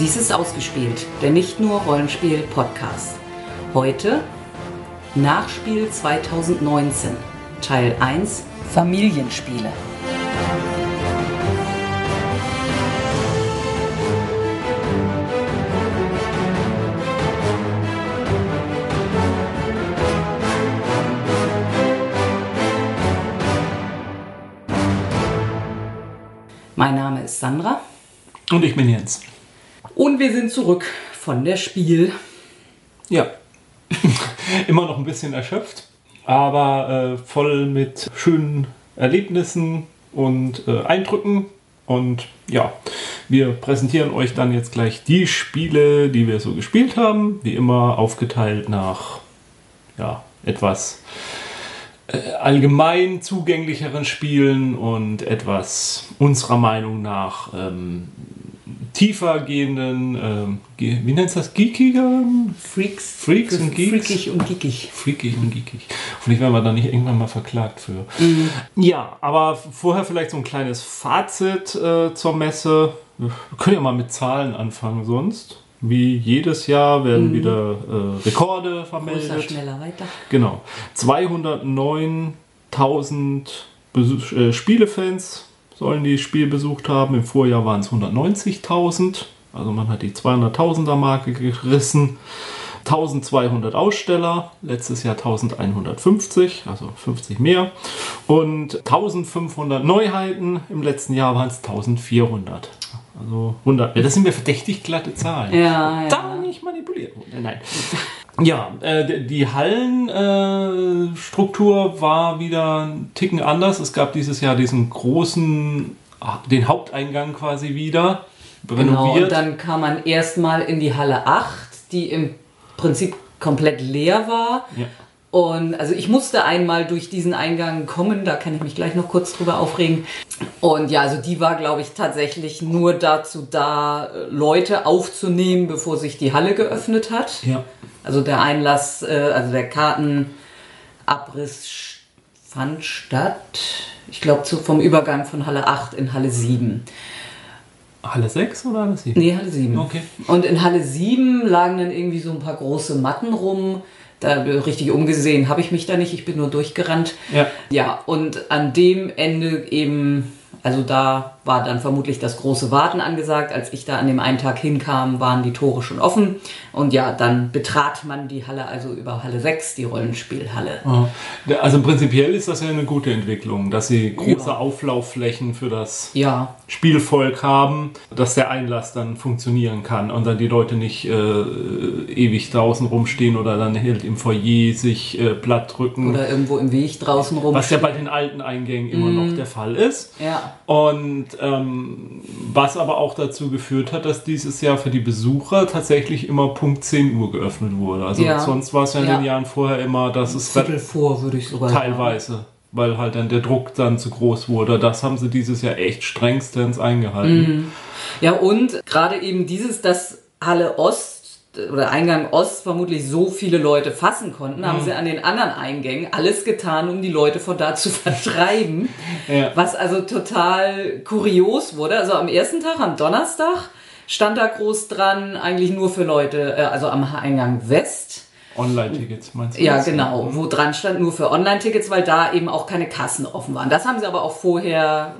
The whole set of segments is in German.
Dies ist ausgespielt, der nicht nur Rollenspiel-Podcast. Heute Nachspiel 2019, Teil 1 Familienspiele. Mein Name ist Sandra Und ich bin Jens. Und wir sind zurück von der Spiel. Ja. Immer noch ein bisschen erschöpft, aber äh, voll mit schönen Erlebnissen und äh, Eindrücken. Und ja, wir präsentieren euch dann jetzt gleich die Spiele, die wir so gespielt haben. Wie immer aufgeteilt nach ja, etwas äh, allgemein zugänglicheren Spielen und etwas unserer Meinung nach ähm, tiefer gehenden, ähm, ge wie nennt das, geekigeren? Freaks. Freaks und Geeks? Freakig und geekig. Freakig und geekig. Vielleicht werden wir da nicht irgendwann mal verklagt für. Ja, aber vorher vielleicht so ein kleines Fazit äh, zur Messe. Wir können ja mal mit Zahlen anfangen sonst. Wie jedes Jahr werden wieder äh, Rekorde vermeldet. Größer, schneller, weiter. Genau. 209.000 Besuch- äh, Spielefans sollen die Spiel besucht haben. Im Vorjahr waren es 190.000. Also man hat die 200.000er Marke gerissen. 1200 Aussteller, letztes Jahr 1150, also 50 mehr. Und 1500 Neuheiten, im letzten Jahr waren es 1400. Also 100. Ja, das sind mir verdächtig glatte Zahlen. Ja, ja. Da nicht manipuliert. Nein. Ja, äh, die Hallenstruktur äh, war wieder ein Ticken anders. Es gab dieses Jahr diesen großen, ah, den Haupteingang quasi wieder Genau, renoviert. und dann kam man erstmal in die Halle 8, die im Prinzip komplett leer war. Ja. Und also ich musste einmal durch diesen Eingang kommen, da kann ich mich gleich noch kurz drüber aufregen. Und ja, also die war, glaube ich, tatsächlich nur dazu da, Leute aufzunehmen, bevor sich die Halle geöffnet hat. ja. Also der Einlass, äh, also der Kartenabriss fand statt, ich glaube, vom Übergang von Halle 8 in Halle 7. Halle 6 oder Halle 7? Nee, Halle 7. Okay. Und in Halle 7 lagen dann irgendwie so ein paar große Matten rum. Da richtig umgesehen habe ich mich da nicht, ich bin nur durchgerannt. Ja. Ja, und an dem Ende eben, also da war dann vermutlich das große Warten angesagt. Als ich da an dem einen Tag hinkam, waren die Tore schon offen. Und ja, dann betrat man die Halle also über Halle 6, die Rollenspielhalle. Also prinzipiell ist das ja eine gute Entwicklung, dass sie große Ja. Auflaufflächen für das Ja, Spielvolk haben, dass der Einlass dann funktionieren kann und dann die Leute nicht äh, ewig draußen rumstehen oder dann halt im Foyer sich äh, platt drücken. oder irgendwo im Weg draußen rum. was ja bei den alten Eingängen immer noch der Fall ist. Ja, Und ähm, was aber auch dazu geführt hat, dass dieses Jahr für die Besucher tatsächlich immer Punkt 10 Uhr geöffnet wurde. Also Ja. sonst war es ja in Ja. den Jahren vorher immer, dass es Viertel vor würde ich sogar sagen. teilweise, weil halt dann der Druck dann zu groß wurde. Das haben sie dieses Jahr echt strengstens eingehalten. Ja, und gerade eben dieses, dass Halle Ost oder Eingang Ost vermutlich so viele Leute fassen konnten, haben sie an den anderen Eingängen alles getan, um die Leute von da zu vertreiben. Ja. Was also total kurios wurde. Also am ersten Tag, am Donnerstag, stand da groß dran, eigentlich nur für Leute, äh, also am Eingang West. Online-Tickets meinst du? Ja, das? genau. Wo dran stand nur für Online-Tickets, weil da eben auch keine Kassen offen waren. Das haben sie aber auch vorher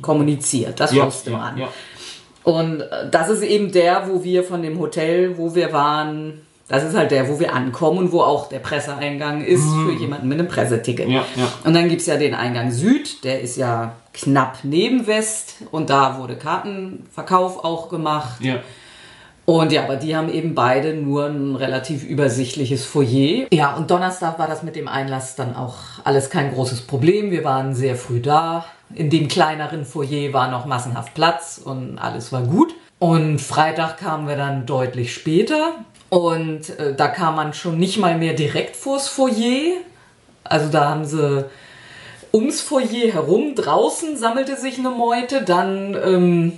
kommuniziert. Das Ja, wusste ja, man. ja. Und äh, das ist eben der, wo wir von dem Hotel, wo wir waren, das ist halt der, wo wir ankommen und wo auch der Presseeingang ist für jemanden mit einem Presseticket. Mhm. Ja, ja. Und dann gibt's ja den Eingang Süd, der ist ja knapp neben West und da wurde Kartenverkauf auch gemacht. Ja. Und ja, aber die haben eben beide nur ein relativ übersichtliches Foyer. Ja, und Donnerstag war das mit dem Einlass dann auch alles kein großes Problem. Wir waren sehr früh da. In dem kleineren Foyer war noch massenhaft Platz und alles war gut. Und Freitag kamen wir dann deutlich später. Und äh, da kam man schon nicht mal mehr direkt vors Foyer. Also da haben sie ums Foyer herum, draußen sammelte sich eine Meute, dann ähm,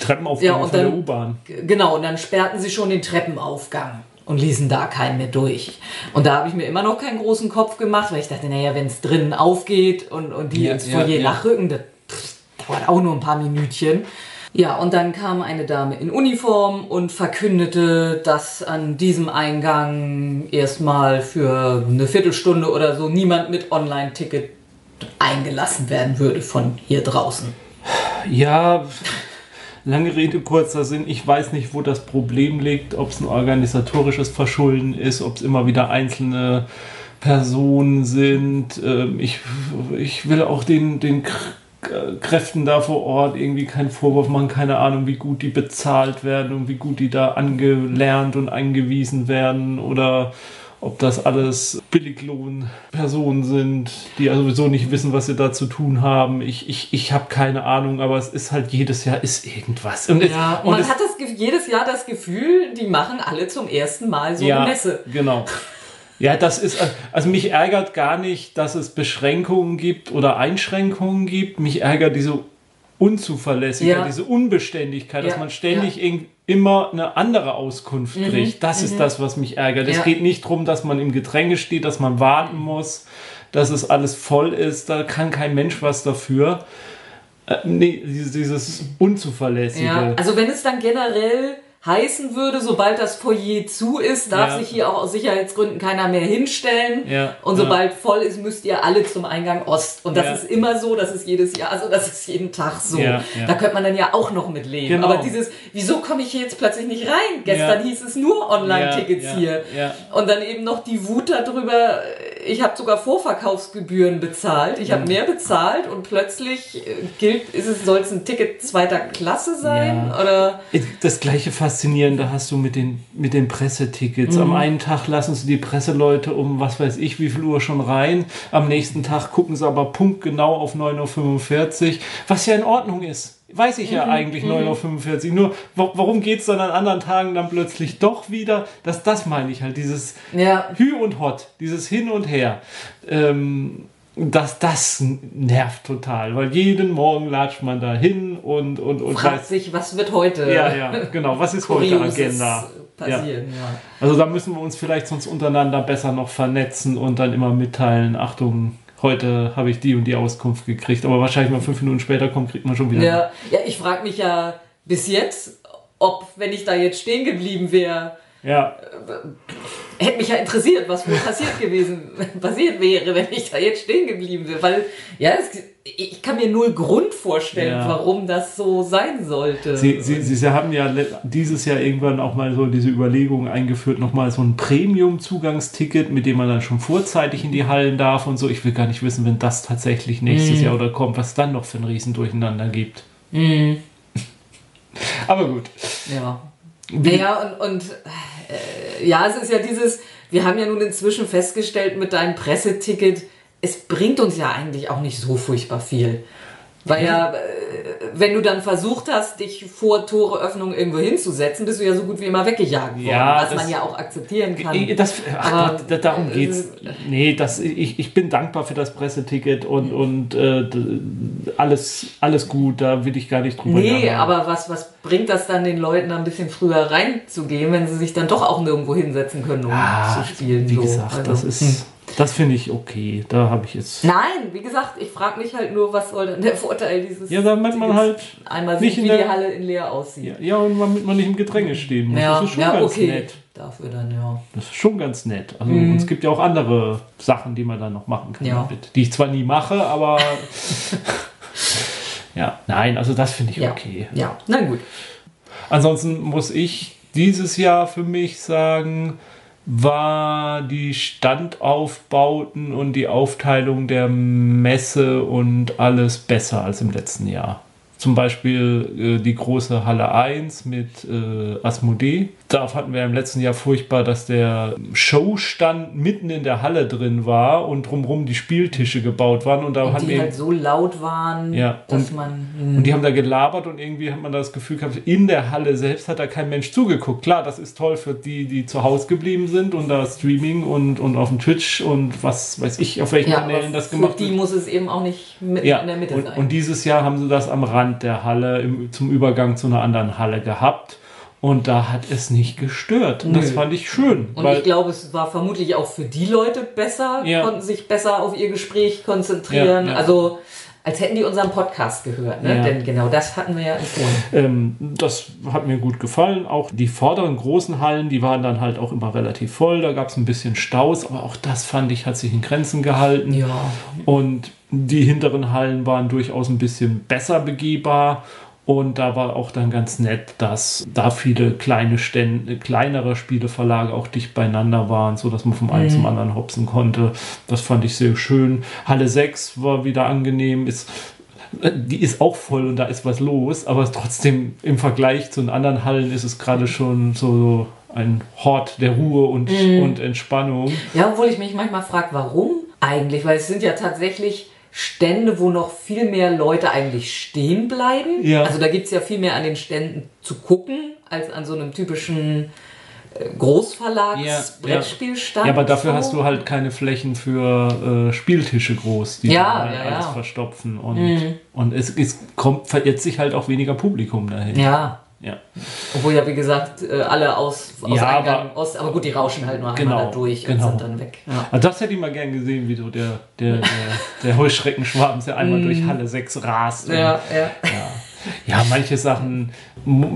Treppenaufgänge Ja, und von der dann- U-Bahn. Genau, und dann sperrten sie schon den Treppenaufgang und ließen da keinen mehr durch. Und da habe ich mir immer noch keinen großen Kopf gemacht, weil ich dachte, naja, wenn es drinnen aufgeht und, und die Ja, ins Foyer ja. nachrücken, das pff, dauert auch nur ein paar Minütchen. Ja, und dann kam eine Dame in Uniform und verkündete, dass an diesem Eingang erstmal für eine Viertelstunde oder so niemand mit Online-Ticket eingelassen werden würde von hier draußen. Ja, lange Rede, kurzer Sinn. Ich weiß nicht, wo das Problem liegt, ob es ein organisatorisches Verschulden ist, ob es immer wieder einzelne Personen sind. Ähm, ich, ich will auch den, den Kräften da vor Ort irgendwie keinen Vorwurf machen, keine Ahnung, wie gut die bezahlt werden und wie gut die da angelernt und eingewiesen werden oder ob das alles Billiglohnpersonen sind, die sowieso nicht wissen, was sie da zu tun haben. Ich, ich, ich habe keine Ahnung, aber es ist halt jedes Jahr ist irgendwas. Und, ja, es, und man hat das, jedes Jahr das Gefühl, die machen alle zum ersten Mal so ja, eine Messe. Genau. Ja, das ist, also mich ärgert gar nicht, dass es Beschränkungen gibt oder Einschränkungen gibt. Mich ärgert diese Unzuverlässigkeit, ja. diese Unbeständigkeit, ja. dass man ständig ja. Immer eine andere Auskunft mhm. kriegt. Das mhm. ist das, was mich ärgert. Es geht nicht darum, dass man im Gedränge steht, dass man warten muss, dass es alles voll ist. Da kann kein Mensch was dafür. Äh, nee, dieses Unzuverlässige. Ja, also wenn es dann generell heißen würde, sobald das Foyer zu ist, darf ja. sich hier auch aus Sicherheitsgründen keiner mehr hinstellen. Ja. Und sobald ja. voll ist, müsst ihr alle zum Eingang Ost. Und das ist immer so, das ist jedes Jahr, also das ist jeden Tag so. Da könnte man dann ja auch noch mit leben. Genau. Aber dieses, wieso komme ich hier jetzt plötzlich nicht rein? Gestern hieß es nur Online-Tickets hier. Und dann eben noch die Wut darüber, ich habe sogar Vorverkaufsgebühren bezahlt. Ich habe mehr bezahlt und plötzlich äh, gilt, ist es, soll es ein Ticket zweiter Klasse sein? Oder? Das gleiche Faszinierende hast du mit den, mit den Pressetickets. Mhm. Am einen Tag lassen sie die Presseleute um was weiß ich wie viel Uhr schon rein. Am nächsten Tag gucken sie aber punktgenau auf 9.45 Uhr, was ja in Ordnung ist. Weiß ich ja mhm, eigentlich 9.45 Uhr. Nur, warum geht es dann an anderen Tagen dann plötzlich doch wieder? Das, das meine ich halt, dieses ja. Hü und Hot, dieses Hin und Her. Ähm, das, das nervt total, weil jeden Morgen latscht man da hin und, und, und fragt weiß, sich, was wird heute? Ja, ja, genau, was ist heute Agenda? Passieren, ja. ja. Also da müssen wir uns vielleicht sonst untereinander besser noch vernetzen und dann immer mitteilen, Achtung, heute habe ich die und die Auskunft gekriegt. Aber wahrscheinlich mal fünf Minuten später kommt, kriegt man schon wieder. Ja, ja ich frage mich ja bis jetzt, ob, wenn ich da jetzt stehen geblieben wäre, ja. Hätte mich ja interessiert, was wohl passiert gewesen, passiert wäre, wenn ich da jetzt stehen geblieben wäre. Weil, ja, es, ich kann mir null Grund vorstellen, ja. warum das so sein sollte. Sie, Sie, Sie haben ja dieses Jahr irgendwann auch mal so diese Überlegungen eingeführt, nochmal so ein Premium-Zugangsticket, mit dem man dann schon vorzeitig in die Hallen darf und so. Ich will gar nicht wissen, wenn das tatsächlich nächstes mm. Jahr oder kommt, was dann noch für ein Riesendurcheinander gibt. Mm. Aber gut. Ja. Naja, und, und äh, ja, es ist ja dieses, wir haben ja nun inzwischen festgestellt mit deinem Presseticket, es bringt uns ja eigentlich auch nicht so furchtbar viel. Weil ja, äh, wenn du dann versucht hast, dich vor Toreöffnung irgendwo hinzusetzen, bist du ja so gut wie immer weggejagt worden, ja, was man ja auch akzeptieren kann. Das, ach Aber, Gott, darum geht's. Äh, nee, das, ich, ich bin dankbar für das Presseticket und, und äh, alles, alles gut, da will ich gar nicht drüber Nee, jahren. aber was, was bringt das dann den Leuten, ein bisschen früher reinzugehen, wenn sie sich dann doch auch nirgendwo hinsetzen können, um ah, zu spielen? Wie so. gesagt, also, das ist... Hm. Das finde ich okay. Da habe ich jetzt. Nein, wie gesagt, ich frage mich halt nur, was soll denn der Vorteil dieses. Ja, damit man halt. Einmal sieht, wie der, die Halle in leer aussieht. Ja, ja, und damit man nicht im Gedränge stehen muss. Ja, das ist schon ja, ganz okay. nett. Dafür dann, ja. Das ist schon ganz nett. Also, mhm. es gibt ja auch andere Sachen, die man dann noch machen kann ja. damit. Die ich zwar nie mache, aber. ja, nein, also das finde ich ja. okay. Ja, na gut. Ansonsten muss ich dieses Jahr für mich sagen, war die Standaufbauten und die Aufteilung der Messe und alles besser als im letzten Jahr. Zum Beispiel äh, die große Halle 1 mit äh, Asmodee da fanden wir im letzten Jahr furchtbar, dass der Showstand mitten in der Halle drin war und drumherum die Spieltische gebaut waren. Und, da und die halt so laut waren, ja, dass und, man... Mh. Und die haben da gelabert und irgendwie hat man das Gefühl gehabt, in der Halle selbst hat da kein Mensch zugeguckt. Klar, das ist toll für die, die zu Hause geblieben sind und da Streaming und, und auf dem Twitch und was weiß ich, auf welchen ja, Kanälen das gemacht wird. die muss es eben auch nicht mitten ja, in der Mitte und, sein. Und dieses Jahr haben sie das am Rand der Halle im, zum Übergang zu einer anderen Halle gehabt. Und da hat es nicht gestört. Nö. Das fand ich schön. Und ich glaube, es war vermutlich auch für die Leute besser, ja. konnten sich besser auf ihr Gespräch konzentrieren. Ja, ja. Also als hätten die unseren Podcast gehört, ne? Denn genau das hatten wir ja empfohlen. Ähm, das hat mir gut gefallen. Auch die vorderen großen Hallen, die waren dann halt auch immer relativ voll. Da gab es ein bisschen Staus, aber auch das fand ich, hat sich in Grenzen gehalten. Ja. Und die hinteren Hallen waren durchaus ein bisschen besser begehbar. Und da war auch dann ganz nett, dass da viele kleine Stände, kleinere Spieleverlage auch dicht beieinander waren, so dass man vom einen zum anderen hopsen konnte. Das fand ich sehr schön. Halle 6 war wieder angenehm, ist die ist auch voll und da ist was los, aber trotzdem im Vergleich zu den anderen Hallen ist es gerade schon so ein Hort der Ruhe und, und Entspannung. Ja, obwohl ich mich manchmal frage, warum eigentlich? Weil es sind ja tatsächlich Stände, wo noch viel mehr Leute eigentlich stehen bleiben. Ja. Also da gibt es ja viel mehr an den Ständen zu gucken, als an so einem typischen äh, Großverlags-Brettspielstand. Ja, aber dafür so. hast du halt keine Flächen für äh, Spieltische groß, die Ja, halt ja, alles ja. Mhm. verstopfen. Und, und es, es kommt, verirrt sich halt auch weniger Publikum dahin. Ja. Ja. Obwohl ja, wie gesagt, äh, alle aus, aus Ja, Eingang, aber- aus, aber gut, die rauschen halt nur Genau, einmal da durch genau. und sind dann weg. Ja. Also das hätte ich mal gern gesehen, wie so der, der, der, der Heuschreckenschwarm der einmal durch Halle 6 rast. und- Mhm. Ja, ja. Ja, manche Sachen,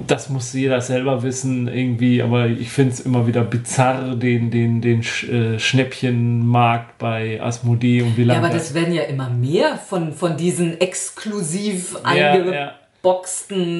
das muss jeder selber wissen irgendwie, aber ich finde es immer wieder bizarr, den, den, den Sch äh, Schnäppchenmarkt bei Asmodee und wie Ja, lange aber das werden ja immer mehr von, von diesen exklusiv Ja, eingeboxten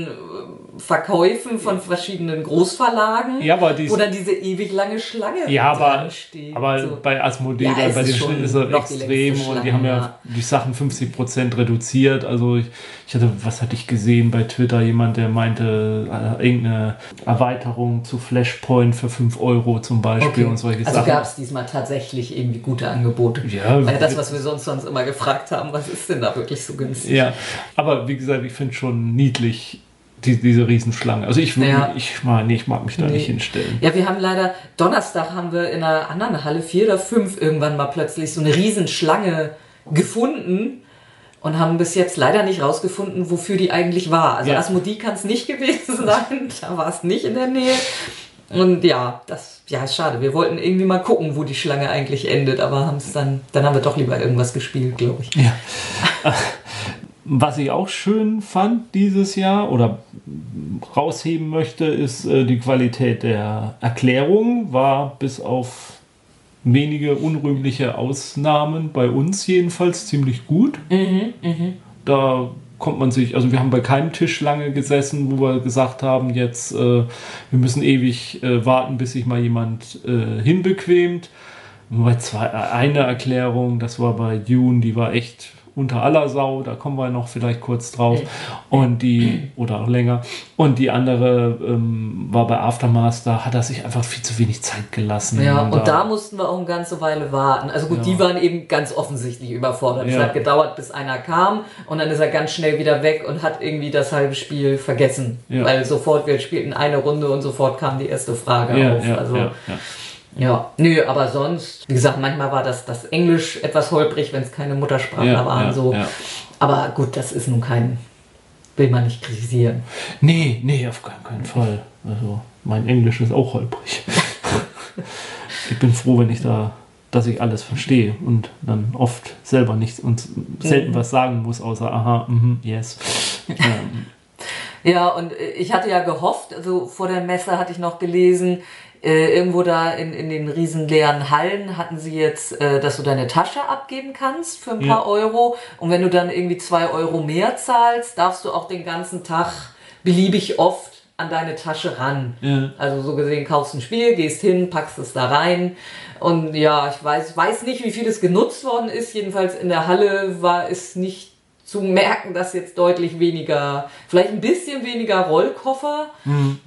äh, Verkäufen von verschiedenen Großverlagen. Ja, aber die- Wo dann diese ewig lange Schlange Ja, aber, steht. aber so. bei Asmodee, Ja, bei, den Schnitten ist er die extrem längste und die haben ja, die Sachen 50% reduziert. Also ich, ich hatte, was hatte ich gesehen bei Twitter, jemand, der meinte, äh, irgendeine Erweiterung zu Flashpoint für 5 Euro zum Beispiel Okay. und solche also Sachen. gab es diesmal tatsächlich irgendwie gute Angebote. Ja, Weil das, was wir sonst sonst immer gefragt haben, was ist denn da wirklich so günstig? Ja, aber wie gesagt, ich finde schon niedlich die, diese Riesenschlange. Also ich, Ja. ich, mag, nee, ich mag mich da Nee. nicht hinstellen. Ja, wir haben leider, Donnerstag haben wir in einer anderen Halle, vier oder fünf, irgendwann mal plötzlich so eine Riesenschlange gefunden und haben bis jetzt leider nicht rausgefunden, wofür die eigentlich war. Also Ja. Asmodee kann es nicht gewesen sein, da war es nicht in der Nähe. Und ja, das ja, ist schade. Wir wollten irgendwie mal gucken, wo die Schlange eigentlich endet, aber haben es dann, dann haben wir doch lieber irgendwas gespielt, glaube ich. Ja. Was ich auch schön fand dieses Jahr oder rausheben möchte, ist äh, die Qualität der Erklärung. War bis auf wenige unrühmliche Ausnahmen bei uns jedenfalls ziemlich gut. Da kommt man sich, also wir haben bei keinem Tisch lange gesessen, wo wir gesagt haben, jetzt äh, wir müssen ewig äh, warten, bis sich mal jemand äh, hinbequemt. Nur bei zwei, eine Erklärung, das war bei Dune, die war echt unter aller Sau, da kommen wir noch vielleicht kurz drauf. Und die, oder auch länger. Und die andere ähm, war bei Aftermath, da hat er sich einfach viel zu wenig Zeit gelassen. Ja, und da mussten wir auch eine ganze Weile warten. Also gut, die waren eben ganz offensichtlich überfordert. Es Ja. hat gedauert, bis einer kam und dann ist er ganz schnell wieder weg und hat irgendwie das halbe Spiel vergessen. Ja. Weil sofort, wir spielten eine Runde und sofort kam die erste Frage ja, auf. ja, also, ja, nö, aber sonst, wie gesagt, manchmal war das, das Englisch etwas holprig, wenn es keine Muttersprachler Ja, waren. ja, so. ja. Aber gut, das ist nun kein, will man nicht kritisieren. Nee, nee, auf gar keinen Fall. Also, mein Englisch ist auch holprig. ich bin froh, wenn ich da, dass ich alles verstehe und dann oft selber nichts und selten was sagen muss, außer aha, mhm, yes. Ähm, Ja, und ich hatte ja gehofft, also vor der Messe hatte ich noch gelesen, äh, irgendwo da in, in den riesenleeren Hallen hatten sie jetzt, äh, dass du deine Tasche abgeben kannst für ein Ja. paar Euro. Und wenn du dann irgendwie zwei Euro mehr zahlst, darfst du auch den ganzen Tag beliebig oft an deine Tasche ran. Ja. Also so gesehen, kaufst ein Spiel, gehst hin, packst es da rein. Und ja, ich weiß, weiß nicht, wie viel es genutzt worden ist. Jedenfalls in der Halle war es nicht zu merken, dass jetzt deutlich weniger, vielleicht ein bisschen weniger Rollkoffer,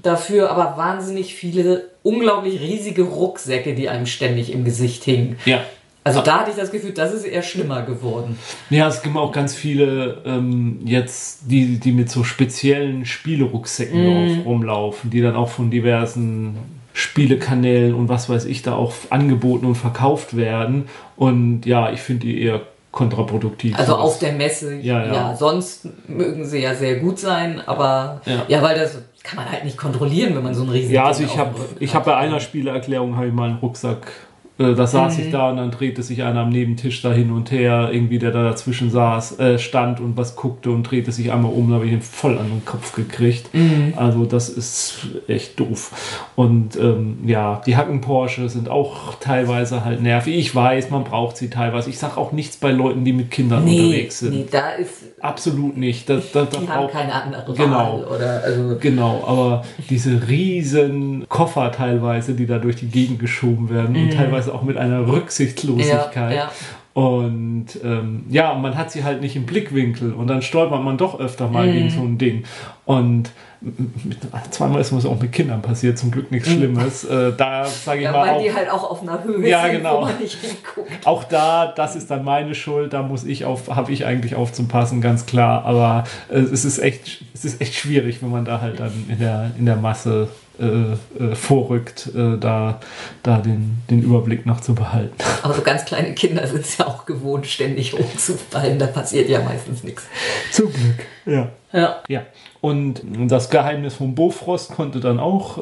dafür aber wahnsinnig viele unglaublich riesige Rucksäcke, die einem ständig im Gesicht hingen. ja. Also da hatte ich das Gefühl, das ist eher schlimmer geworden. Ja, es gibt auch ganz viele ähm, jetzt, die, die mit so speziellen Spielerucksäcken auf, rumlaufen, die dann auch von diversen Spielekanälen und was weiß ich da auch angeboten und verkauft werden. Und ja, ich finde die eher kontraproduktiv. Also auf der Messe, Ja, ja. sonst mögen sie ja sehr gut sein, aber Ja. ja, weil das kann man halt nicht kontrollieren, wenn man so einen riesigen Ja, also ich habe ich hat. hab bei einer Spielerklärung habe ich mal einen Rucksack da saß ich da und dann drehte sich einer am Nebentisch da hin und her, irgendwie der da dazwischen saß, äh, stand und was guckte und drehte sich einmal um, da habe ich ihn voll an den Kopf gekriegt. Also das ist echt doof. Und ähm, ja, die Hacken Porsche sind auch teilweise halt nervig. Ich weiß, man braucht sie teilweise. Ich sage auch nichts bei Leuten, die mit Kindern unterwegs sind. nee, da ist, Absolut nicht. Das, das, das die haben keine andere Genau. Wahl. Oder, also, Genau, aber diese riesen Koffer teilweise, die da durch die Gegend geschoben werden und teilweise auch mit einer Rücksichtslosigkeit. Ja. Und ähm, ja, man hat sie halt nicht im Blickwinkel und dann stolpert man doch öfter mal gegen so ein Ding. Und mit, zweimal ist mir das auch mit Kindern passiert, zum Glück nichts Schlimmes. Äh, da sage ich ja, mal weil auch, die halt auch auf einer Höhe Ja, sind, genau. wo man nicht hinguckt. auch da, das ist dann meine Schuld, da muss ich auf, habe ich eigentlich aufzupassen, ganz klar. Aber äh, es ist echt, es ist echt schwierig, wenn man da halt dann in der, in der Masse äh, äh, vorrückt, äh, da, da den, den Überblick noch zu behalten. Aber so ganz kleine Kinder sind es ja auch gewohnt, ständig umzufallen. Da passiert ja meistens nichts. Zum Glück, ja. Ja. Ja, und das Geheimnis von Bofrost konnte dann auch äh,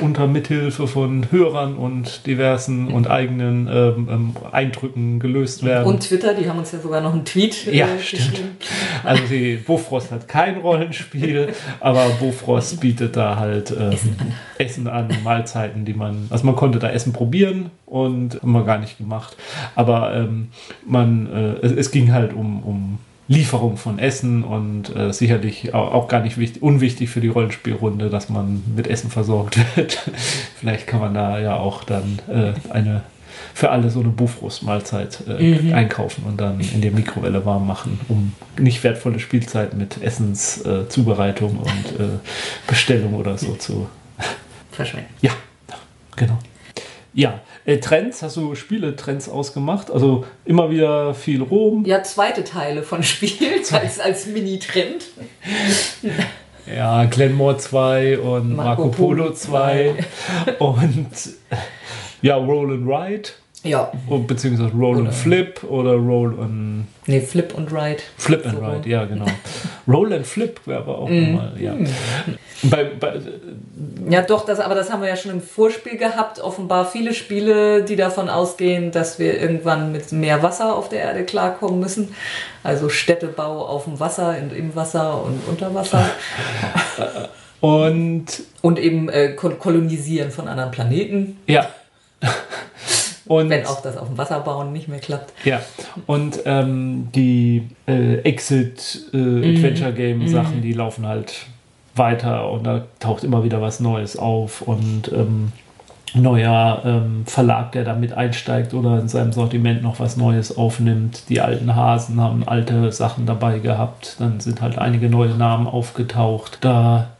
unter Mithilfe von Hörern und diversen und eigenen ähm, ähm, Eindrücken gelöst werden. Und Twitter, die haben uns ja sogar noch einen Tweet Ja, äh, stimmt. geschrieben. Also die Bofrost hat kein Rollenspiel, aber Bofrost bietet da halt ähm, Essen, an. Mahlzeiten, die man, also man konnte da Essen probieren und haben wir gar nicht gemacht. Aber ähm, man, äh, es, es ging halt um, um Lieferung von Essen und äh, sicherlich auch, auch gar nicht wichtig, unwichtig für die Rollenspielrunde, dass man mit Essen versorgt wird. Vielleicht kann man da ja auch dann äh, eine für alle so eine Bofrost-Mahlzeit äh, einkaufen und dann in der Mikrowelle warm machen, um nicht wertvolle Spielzeit mit Essenszubereitung äh, und äh, Bestellung oder so zu. Verschwenden. Ja, genau. Ja, äh, Trends, hast du Spieletrends ausgemacht? Also immer wieder viel Rom. Ja, zweite Teile von Spiel als, als Mini-Trend. Ja, Glenmore 2 und Marco, Marco Polo Polo 2 und ja, Roll and Ride. Ja. Und, beziehungsweise Roll and Oder- Flip oder Roll and Nee, Flip und Ride. Flip and So. Ride, ja genau. Roll and Flip wäre aber auch nochmal, ja. Bei, bei, Ja, doch, das, aber das haben wir ja schon im Vorspiel gehabt. Offenbar viele Spiele, die davon ausgehen, dass wir irgendwann mit mehr Wasser auf der Erde klarkommen müssen. Also Städtebau auf dem Wasser und im Wasser und unter Wasser. und Und eben äh, Kol- Kolonisieren von anderen Planeten. ja. Und, Wenn auch das auf dem Wasser bauen nicht mehr klappt. ja, und ähm, die äh, Exit äh, Adventure Game Sachen, die laufen halt weiter und da taucht immer wieder was Neues auf und ähm, neuer ähm, Verlag, der damit einsteigt oder in seinem Sortiment noch was Neues aufnimmt. Die alten Hasen haben alte Sachen dabei gehabt, dann sind halt einige neue Namen aufgetaucht. Da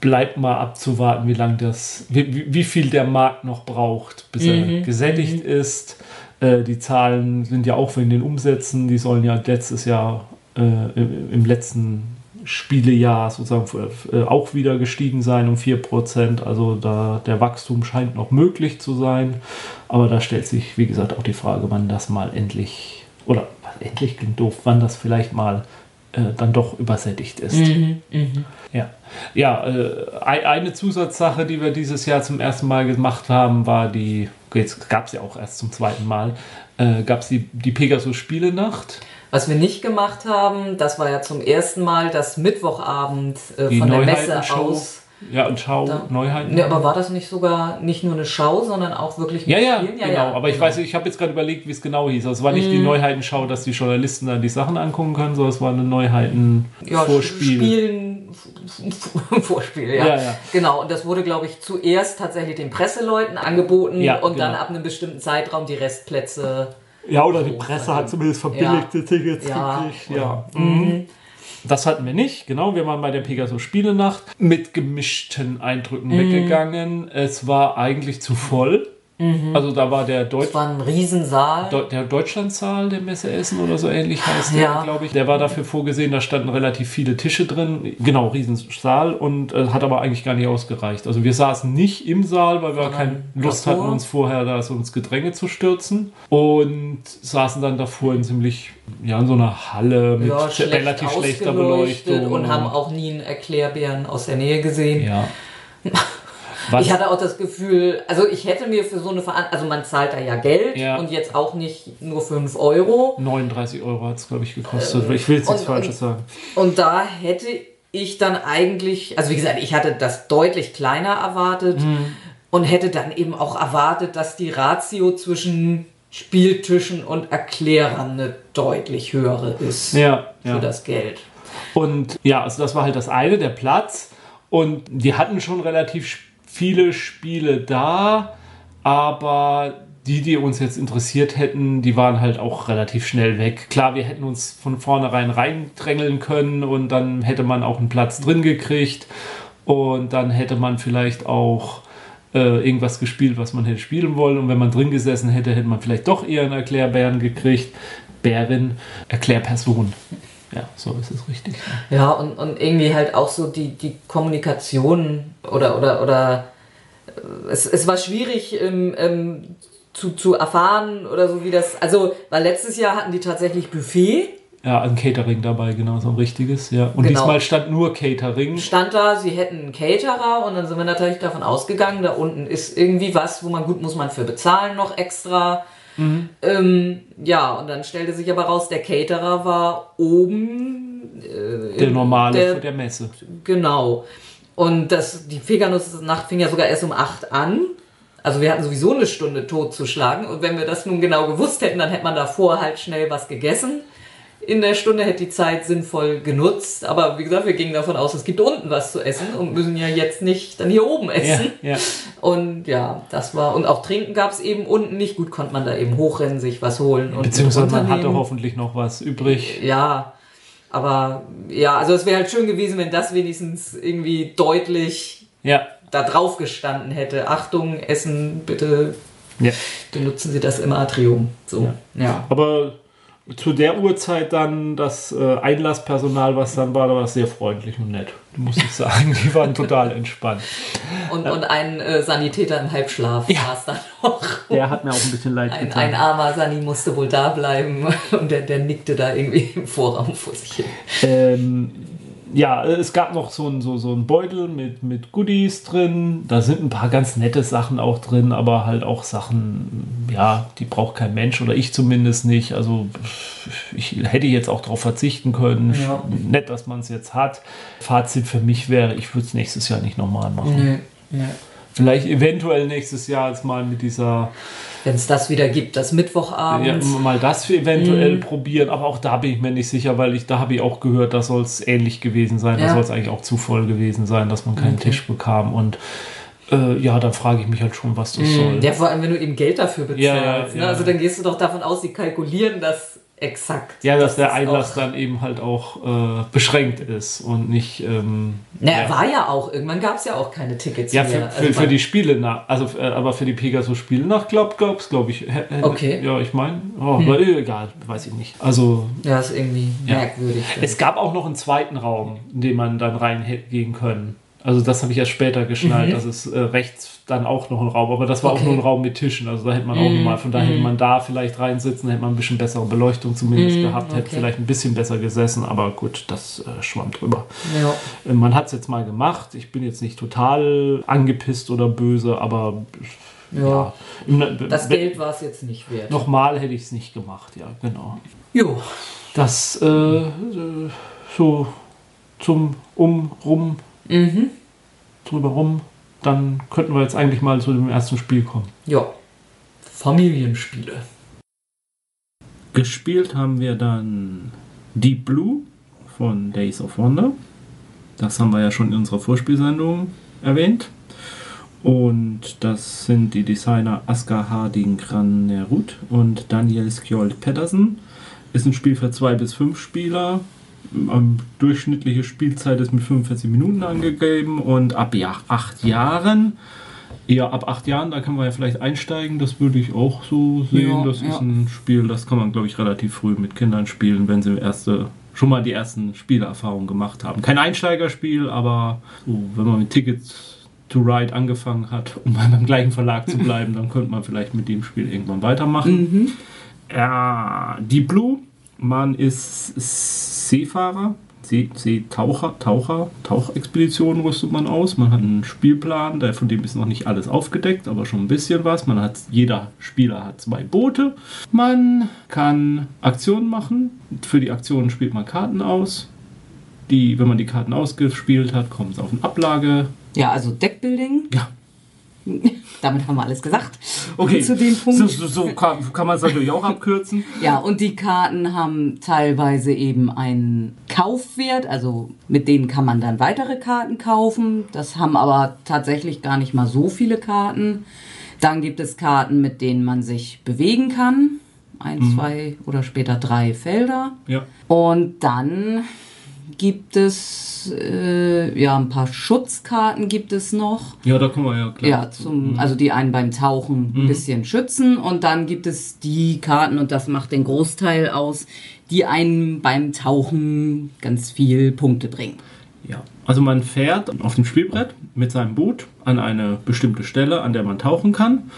bleibt mal abzuwarten, wie lang das, wie, wie- viel der Markt noch braucht, bis er gesättigt ist. Äh, die Zahlen sind ja auch wegen den Umsätzen, die sollen ja letztes Jahr, äh, im, im letzten Spielejahr sozusagen äh, auch wieder gestiegen sein um 4%. Also da der Wachstum scheint noch möglich zu sein. Aber da stellt sich, wie gesagt, auch die Frage, wann das mal endlich, oder endlich klingt doof, wann das vielleicht mal äh, dann doch übersättigt ist. Ja, ja äh, ei- eine Zusatzsache, die wir dieses Jahr zum ersten Mal gemacht haben, war die, jetzt gab es ja auch erst zum zweiten Mal, äh, gab es die, die Pegasus Spielenacht. Was wir nicht gemacht haben, das war ja zum ersten Mal das Mittwochabend äh, von der Messe aus. Ja, und Schau, Da- Neuheiten. Ne, aber war das nicht sogar nicht nur eine Schau, sondern auch wirklich ja, mit ja, Spielen? genau. aber ich weiß, ich habe jetzt gerade überlegt, wie es genau hieß. Also es war nicht Mhm. die Neuheitenschau, dass die Journalisten dann die Sachen angucken können, sondern es war eine ja, Neuheiten-Vorspiel. Spielen, Vorspiel, ja. Ja, ja. Genau, und das wurde, glaube ich, zuerst tatsächlich den Presseleuten angeboten Ja, und dann genau. ab einem bestimmten Zeitraum die Restplätze. Ja, oder die Presse also- hat zumindest verbilligte Tickets Ja, gekriegt. Ja. Mhm. Das hatten wir nicht, genau. Wir waren bei der Pegasus Spielenacht mit gemischten Eindrücken Mhm. weggegangen. Es war eigentlich zu voll. Also da war der Deutsch Das war ein Riesensaal. Deu- der Deutschlandsaal der Messe Essen oder so ähnlich heißt Ja. der, glaube ich. Der war dafür vorgesehen, da standen relativ viele Tische drin. Genau, Riesensaal und äh, hat aber eigentlich gar nicht ausgereicht. Also wir saßen nicht im Saal, weil wir keine Lust davor. hatten, uns vorher da so ins Gedränge zu stürzen. Und saßen dann davor in ziemlich, ja, in so einer Halle mit ja, schlecht relativ schlechter Beleuchtung. und haben auch nie einen Erklärbären aus der Nähe gesehen. Ja. Was? Ich hatte auch das Gefühl, also ich hätte mir für so eine Veranstaltung, also man zahlt da ja Geld ja. und jetzt auch nicht nur 5 Euro. 39 Euro hat es, glaube ich, gekostet. Äh, ich will jetzt nichts Falsches sagen. Und da hätte ich dann eigentlich, also wie gesagt, ich hatte das deutlich kleiner erwartet mhm. und hätte dann eben auch erwartet, dass die Ratio zwischen Spieltischen und Erklärern eine deutlich höhere ist ja, für ja. das Geld. Und ja, also das war halt das eine, der Platz. Und die hatten schon relativ viele Spiele da, aber die, die uns jetzt interessiert hätten, die waren halt auch relativ schnell weg. Klar, wir hätten uns von vornherein reindrängeln können und dann hätte man auch einen Platz drin gekriegt und dann hätte man vielleicht auch äh, irgendwas gespielt, was man hätte spielen wollen und wenn man drin gesessen hätte, hätte man vielleicht doch eher einen Erklärbären gekriegt. Bärin, Erklärperson. Ja, so ist es richtig. Ja, und, und irgendwie halt auch so die, die Kommunikation oder, oder, oder äh, es, es war schwierig ähm, ähm, zu, zu erfahren oder so wie das, also, weil letztes Jahr hatten die tatsächlich Buffet. Ja, ein Catering dabei, genau, so ein richtiges, ja. Und genau. diesmal stand nur Catering. Stand da, sie hätten einen Caterer und dann sind wir natürlich davon ausgegangen, da unten ist irgendwie was, wo man gut muss man für bezahlen noch extra. Mhm. Ähm, ja, und dann stellte sich aber raus, der Caterer war oben. Äh, der normale der, der Messe. Genau. Und das, die Feganus-Nacht fing ja sogar erst um 8 an. Also wir hatten sowieso eine Stunde totzuschlagen. Und wenn wir das nun genau gewusst hätten, dann hätte man davor halt schnell was gegessen in der Stunde hätte die Zeit sinnvoll genutzt. Aber wie gesagt, wir gingen davon aus, es gibt unten was zu essen und müssen ja jetzt nicht dann hier oben essen. Ja, ja. Und ja, das war, und auch trinken gab es eben unten nicht. Gut, konnte man da eben hochrennen, sich was holen. Und Beziehungsweise man hatte hoffentlich noch was übrig. Ja, aber ja, also es wäre halt schön gewesen, wenn das wenigstens irgendwie deutlich ja. da drauf gestanden hätte. Achtung, Essen, bitte ja. benutzen Sie das im Atrium. So, ja. ja. Aber zu der Uhrzeit dann das äh, Einlasspersonal, was dann war, da war sehr freundlich und nett, muss ich sagen. Die waren total entspannt. Und, und ein äh, Sanitäter im Halbschlaf ja. war es dann noch. Der hat mir auch ein bisschen leid ein, getan. Ein armer Sani musste wohl da bleiben und der, der nickte da irgendwie im Vorraum vor sich hin. Ähm, ja, es gab noch so einen so, so ein Beutel mit, mit Goodies drin. Da sind ein paar ganz nette Sachen auch drin, aber halt auch Sachen, ja, die braucht kein Mensch oder ich zumindest nicht. Also ich hätte jetzt auch darauf verzichten können. Ja. Nett, dass man es jetzt hat. Fazit für mich wäre, ich würde es nächstes Jahr nicht nochmal machen. Nee, nee. Vielleicht eventuell nächstes Jahr als mal mit dieser wenn es das wieder gibt, das Mittwochabend. Ja, mal das eventuell mm. probieren, aber auch da bin ich mir nicht sicher, weil ich da habe ich auch gehört, da soll es ähnlich gewesen sein. Ja. Da soll es eigentlich auch zu voll gewesen sein, dass man keinen okay. Tisch bekam und äh, ja, da frage ich mich halt schon, was das mm. soll. Ja, vor allem, wenn du eben Geld dafür bezahlst. Ja, ne? Also dann gehst du doch davon aus, sie kalkulieren das Exakt. Ja, dass das der Einlass dann eben halt auch äh, beschränkt ist und nicht. Ähm, Na, ja. war ja auch. Irgendwann gab es ja auch keine Tickets ja, mehr. Ja, für, für, also für, die Spiele nach. Also, äh, aber für die Pegasus Spiele nach glaub, glaub's, glaube ich. Okay. Ja, ich meine. Oh, hm. egal, weiß ich nicht. Also. Ja, ist irgendwie ja. merkwürdig. Es gab auch noch einen zweiten Raum, in den man dann reingehen können. Also das habe ich erst später geschnallt, mhm. dass es äh, rechts dann auch noch ein Raum, aber das war okay. auch nur ein Raum mit Tischen, also da hätte man auch mhm. nochmal, von daher hätte mhm. man da vielleicht reinsitzen, hätte man ein bisschen bessere Beleuchtung zumindest mhm. gehabt, okay. hätte vielleicht ein bisschen besser gesessen, aber gut, das äh, schwamm drüber. Ja. Äh, man hat es jetzt mal gemacht, ich bin jetzt nicht total angepisst oder böse, aber ja, ja. das Geld war es jetzt nicht wert. Nochmal hätte ich es nicht gemacht, ja, genau. Jo. Das äh, so zum Um, Rum mhm. drüber rum, dann könnten wir jetzt eigentlich mal zu dem ersten Spiel kommen. Ja, Familienspiele. Gespielt haben wir dann Deep Blue von Days of Wonder. Das haben wir ja schon in unserer Vorspielsendung erwähnt. Und das sind die Designer Asker Harding Granerud und Daniel Skjold Pedersen. Ist ein Spiel für zwei bis fünf Spieler durchschnittliche Spielzeit ist mit 45 Minuten angegeben und ab ja, acht Jahren, eher ab acht Jahren, da kann man ja vielleicht einsteigen, das würde ich auch so sehen. Ja, das ja. ist ein Spiel, das kann man, glaube ich, relativ früh mit Kindern spielen, wenn sie erste schon mal die ersten Spielerfahrungen gemacht haben. Kein Einsteigerspiel, aber so, wenn man mit Tickets to Ride angefangen hat, um beim gleichen Verlag zu bleiben, dann könnte man vielleicht mit dem Spiel irgendwann weitermachen. Mhm. Ja, die Blue man ist Seefahrer, See, Seetaucher, Taucher, Tauchexpeditionen rüstet man aus. Man hat einen Spielplan, der, von dem ist noch nicht alles aufgedeckt, aber schon ein bisschen was. Man hat, jeder Spieler hat zwei Boote. Man kann Aktionen machen. Für die Aktionen spielt man Karten aus. Die, wenn man die Karten ausgespielt hat, kommt es auf eine Ablage. Ja, also Deckbuilding. Ja, Damit haben wir alles gesagt. okay. Zu dem Punkt. So, so, so kann, kann man es natürlich auch abkürzen. Ja, und die Karten haben teilweise eben einen Kaufwert, also mit denen kann man dann weitere Karten kaufen. Das haben aber tatsächlich gar nicht mal so viele Karten. Dann gibt es Karten, mit denen man sich bewegen kann. Ein, zwei oder später drei Felder. Ja. Und dann gibt es äh, ja ein paar Schutzkarten gibt es noch. Ja, da kommen wir ja klar. Ja, zum, also die einen beim Tauchen ein bisschen schützen und dann gibt es die Karten und das macht den Großteil aus, die einen beim Tauchen ganz viel Punkte bringen. Ja, also man fährt auf dem Spielbrett mit seinem Boot an eine bestimmte Stelle, an der man tauchen kann.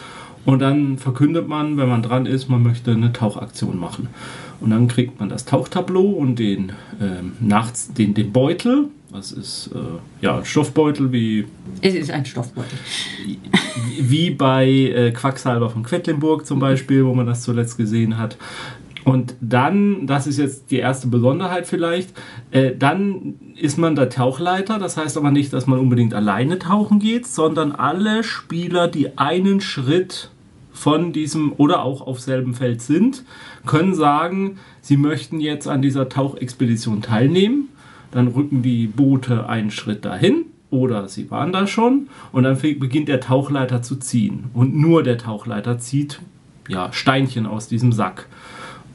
Und dann verkündet man, wenn man dran ist, man möchte eine Tauchaktion machen. Und dann kriegt man das Tauchtableau und den, ähm, nachts, den, den Beutel. Das ist äh, ja ein Stoffbeutel wie, Es ist ein Stoffbeutel. wie bei äh, Quacksalber von Quedlinburg zum Beispiel, wo man das zuletzt gesehen hat. Und dann, das ist jetzt die erste Besonderheit vielleicht, äh, dann ist man der Tauchleiter. Das heißt aber nicht, dass man unbedingt alleine tauchen geht, sondern alle Spieler, die einen Schritt von diesem oder auch auf selben Feld sind, können sagen, sie möchten jetzt an dieser Tauchexpedition teilnehmen. Dann rücken die Boote einen Schritt dahin oder sie waren da schon und dann beginnt der Tauchleiter zu ziehen. Und nur der Tauchleiter zieht ja, Steinchen aus diesem Sack.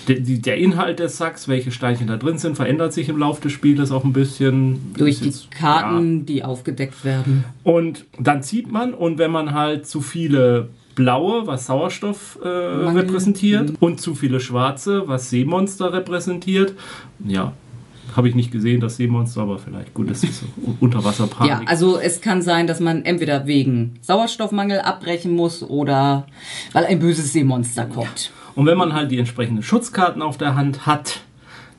Der, Inhalt des Sacks, welche Steinchen da drin sind, verändert sich im Laufe des Spieles auch ein bisschen. Durch die jetzt- Karten, die aufgedeckt werden. und dann zieht man und wenn man halt zu viele blaue, was Sauerstoff äh, repräsentiert, und zu viele schwarze, was Seemonster repräsentiert, ja, habe ich nicht gesehen, das Seemonster, aber vielleicht gut, das ist so Unterwasserpanik. Ja, also es kann sein, dass man entweder wegen Sauerstoffmangel abbrechen muss oder weil ein böses Seemonster kommt. Und wenn man halt die entsprechenden Schutzkarten auf der Hand hat,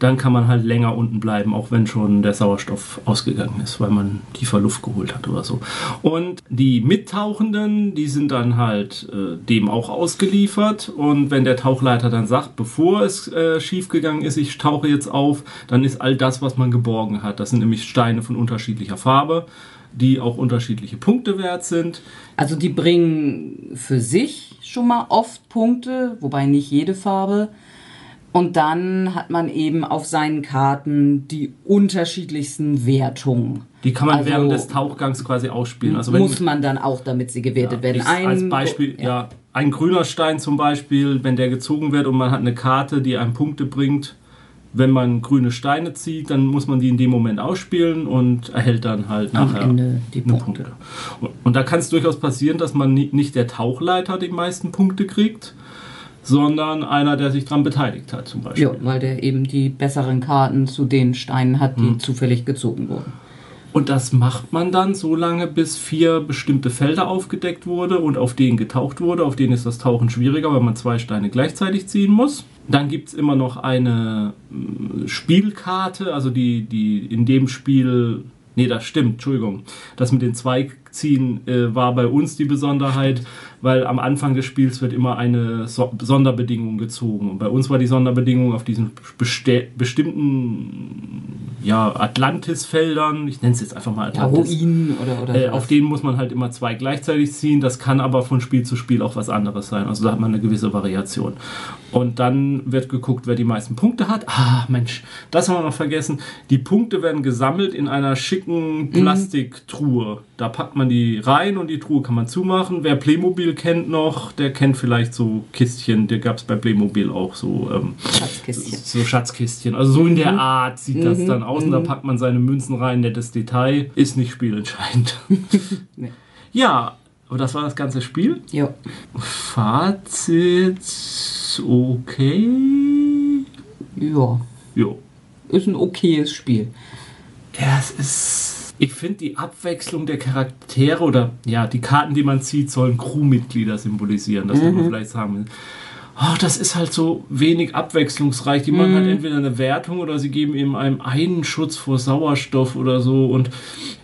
dann kann man halt länger unten bleiben, auch wenn schon der Sauerstoff ausgegangen ist, weil man tiefer Luft geholt hat oder so. Und die Mittauchenden, die sind dann halt äh, dem auch ausgeliefert. Und wenn der Tauchleiter dann sagt, bevor es äh, schiefgegangen ist, ich tauche jetzt auf, dann ist all das, was man geborgen hat. Das sind nämlich Steine von unterschiedlicher Farbe, die auch unterschiedliche Punkte wert sind. Also die bringen für sich schon mal oft Punkte, wobei nicht jede Farbe. Und dann hat man eben auf seinen Karten die unterschiedlichsten Wertungen. Die kann man Also- während des Tauchgangs quasi ausspielen. Also Muss man dann auch, damit sie gewertet werden. Ich, als Ein- Beispiel, ja. ein grüner Stein zum Beispiel, wenn der gezogen wird und man hat eine Karte, die einem Punkte bringt, wenn man grüne Steine zieht, dann muss man die in dem Moment ausspielen und erhält dann halt Am nachher Ende die eine Punkte. Und, und da kann es durchaus passieren, dass man ni- nicht der Tauchleiter die meisten Punkte kriegt, sondern einer, der sich daran beteiligt hat zum Beispiel. Ja, weil der eben die besseren Karten zu den Steinen hat, Hm. die zufällig gezogen wurden. Und das macht man dann so lange, bis vier bestimmte Felder aufgedeckt wurde und auf denen getaucht wurde. Auf denen ist das Tauchen schwieriger, weil man zwei Steine gleichzeitig ziehen muss. Dann gibt es immer noch eine mm, Spielkarte, also die, die in dem Spiel. Nee, das stimmt, Entschuldigung. Das mit den zwei ziehen äh, war bei uns die Besonderheit, weil am Anfang des Spiels wird immer eine so Sonderbedingung gezogen. Und bei uns war die Sonderbedingung auf diesen bestimmten ja, Atlantis-Feldern, ich nenne es jetzt einfach mal Ja, Atlantis. Ruinen oder, oder Äh, auf denen muss man halt immer zwei gleichzeitig ziehen. Das kann aber von Spiel zu Spiel auch was anderes sein. Also da hat man eine gewisse Variation. Und dann wird geguckt, wer die meisten Punkte hat. Ah, Mensch, das haben wir noch vergessen. Die Punkte werden gesammelt in einer schicken Plastiktruhe. Da packt man die rein und die Truhe kann man zumachen. Wer Playmobil kennt noch, der kennt vielleicht so Kistchen. Der gab es bei Playmobil auch so. Ähm, Schatzkistchen. so Schatzkistchen. Also so in der Art sieht das dann aus. Und da packt man seine Münzen rein. Nettes Detail. Ist nicht spielentscheidend. Nee. Ja, aber das war das ganze Spiel. Ja. Fazit. Okay. ja, Jo. ist ein okayes Spiel. Ja, es ist. Ich finde die Abwechslung der Charaktere oder ja, die Karten, die man zieht, sollen Crewmitglieder symbolisieren. Das würde man vielleicht sagen. ach, das ist halt so wenig abwechslungsreich. Die machen halt entweder eine Wertung oder sie geben eben einem einen Schutz vor Sauerstoff oder so. Und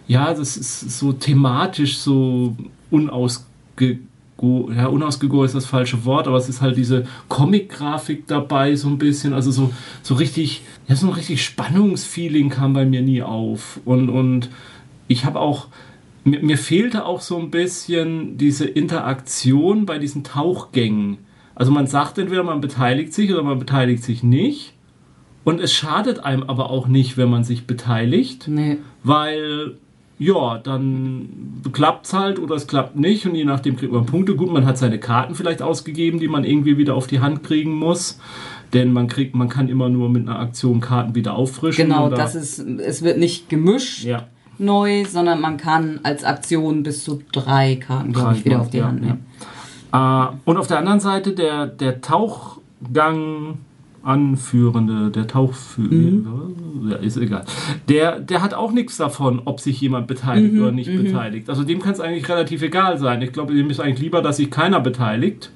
ja, das ist so thematisch so unausge ja, unausgegoren ist das falsche Wort, aber es ist halt diese Comic-Grafik dabei, so ein bisschen, also so, so richtig, ja, so ein richtig Spannungsfeeling kam bei mir nie auf. Und, und ich habe auch, mir, mir fehlte auch so ein bisschen diese Interaktion bei diesen Tauchgängen. Also man sagt entweder man beteiligt sich oder man beteiligt sich nicht. Und es schadet einem aber auch nicht, wenn man sich beteiligt, Nee. weil ja, dann klappt es halt oder es klappt nicht und je nachdem kriegt man Punkte. Gut, man hat seine Karten vielleicht ausgegeben, die man irgendwie wieder auf die Hand kriegen muss. Denn man kriegt, man kann immer nur mit einer Aktion Karten wieder auffrischen. Genau, das ist, es wird nicht gemischt Ja. neu, sondern man kann als Aktion bis zu drei Karten, glaube ich, wieder auf die ja, Hand nehmen. ja. Äh, und auf der anderen Seite der, der Tauchgang Anführende, der Tauchführer, Mhm. ja, ist egal. Der, der hat auch nichts davon, ob sich jemand beteiligt Mhm, oder nicht beteiligt. Also dem kann es eigentlich relativ egal sein. Ich glaube, dem ist eigentlich lieber, dass sich keiner beteiligt.